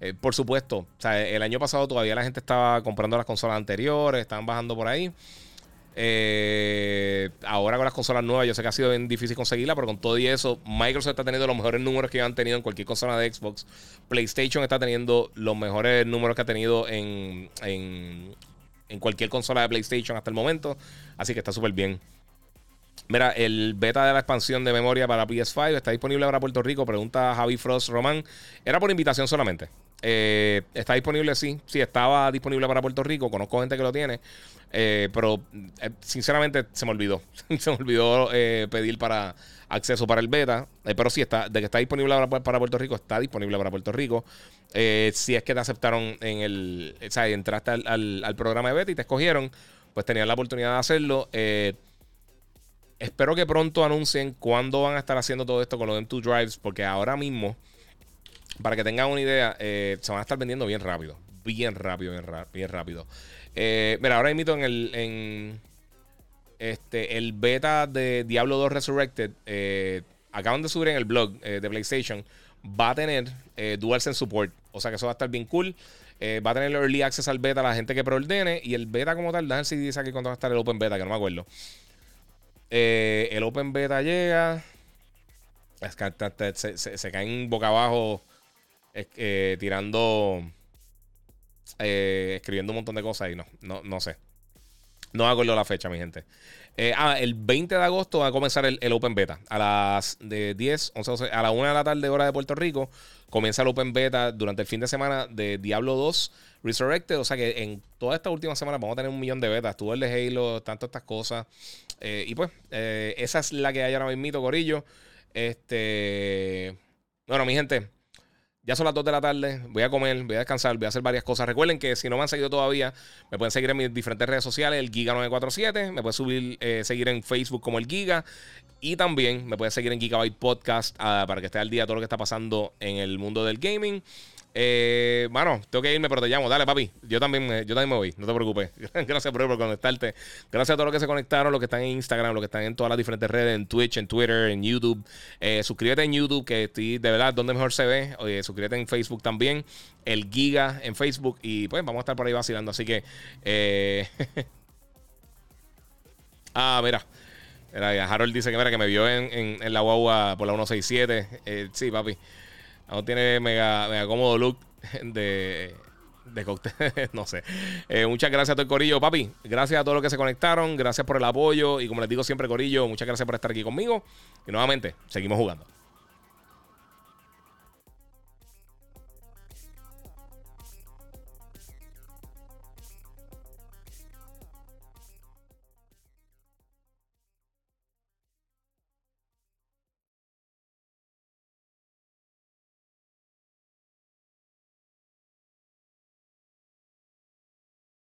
Eh, por supuesto, o sea, el año pasado todavía la gente estaba comprando las consolas anteriores, estaban bajando por ahí. Eh, ahora con las consolas nuevas, yo sé que ha sido bien difícil conseguirla, pero con todo y eso, Microsoft está teniendo los mejores números que han tenido en cualquier consola de Xbox. PlayStation está teniendo los mejores números que ha tenido en, en, en cualquier consola de PlayStation hasta el momento. Así que está súper bien. Mira, el beta de la expansión de memoria para PS5 está disponible para Puerto Rico. Pregunta Javi Frost Román. Era por invitación solamente. Eh, está disponible, sí. Sí, estaba disponible para Puerto Rico. Conozco gente que lo tiene. Eh, pero eh, sinceramente se me olvidó. [laughs] se me olvidó pedir para acceso para el beta. pero sí, está, de que está disponible para, Puerto Rico, está disponible para Puerto Rico. si es que te aceptaron en el. O sea, entraste al, al, programa de beta y te escogieron, pues tenías la oportunidad de hacerlo. Espero que pronto anuncien cuándo van a estar haciendo todo esto con los M2 Drives, porque ahora mismo, para que tengan una idea, eh, se van a estar vendiendo bien rápido. Bien rápido, bien, rápido. Eh, mira, ahora invito en el, en este, el beta de Diablo 2 Resurrected. Eh, acaban de subir en el blog de PlayStation. Va a tener DualSense Support. O sea que eso va a estar bien cool. va a tener Early Access al beta la gente que preordene. Y el beta como tal, déjenme si dice aquí cuándo va a estar el Open Beta, que no me acuerdo. Eh, el Open Beta llega. Se, caen boca abajo eh, tirando, eh, escribiendo un montón de cosas y no, no, no sé. No me acuerdo la fecha, mi gente. Eh, ah, el 20 de agosto va a comenzar el, Open Beta. A las de 10, 11, 12, a la 1 de la tarde, hora de Puerto Rico, comienza el Open Beta durante el fin de semana de Diablo 2 Resurrected. O sea que en toda esta última semana vamos a tener un millón de betas. Tuvo el de Halo, tanto estas cosas. Eh, y pues, eh, esa es la que hay ahora mismo, Corillo. Este. Bueno, mi gente. Ya son las 2 de la tarde, voy a comer, voy a descansar, voy a hacer varias cosas. Recuerden que si no me han seguido todavía, me pueden seguir en mis diferentes redes sociales, el Giga947, me pueden subir, eh, seguir en Facebook como el Giga y también me pueden seguir en Gigabyte Podcast ah, para que esté al día de todo lo que está pasando en el mundo del gaming. Eh, bueno, tengo que irme, pero te llamo. Dale, papi. Yo también, yo también me voy. No te preocupes. [laughs] Gracias por, conectarte. Gracias a todos los que se conectaron, los que están en Instagram, los que están en todas las diferentes redes, en Twitch, en Twitter, en YouTube. Eh, suscríbete en YouTube, que estoy de verdad donde mejor se ve. Suscríbete en Facebook también. El Giga en Facebook. Y pues vamos a estar por ahí vacilando. Así que. Eh... [laughs] ah, mira. Harold dice que, mira, que me vio en, en, la guagua por la 167. Eh, sí, papi. No tiene mega, mega cómodo look [laughs] de, de cóctel. [laughs] no sé. Eh, muchas gracias a todo el Corillo, papi. Gracias a todos los que se conectaron. Gracias por el apoyo. Y como les digo siempre, Corillo, muchas gracias por estar aquí conmigo. Y nuevamente, seguimos jugando.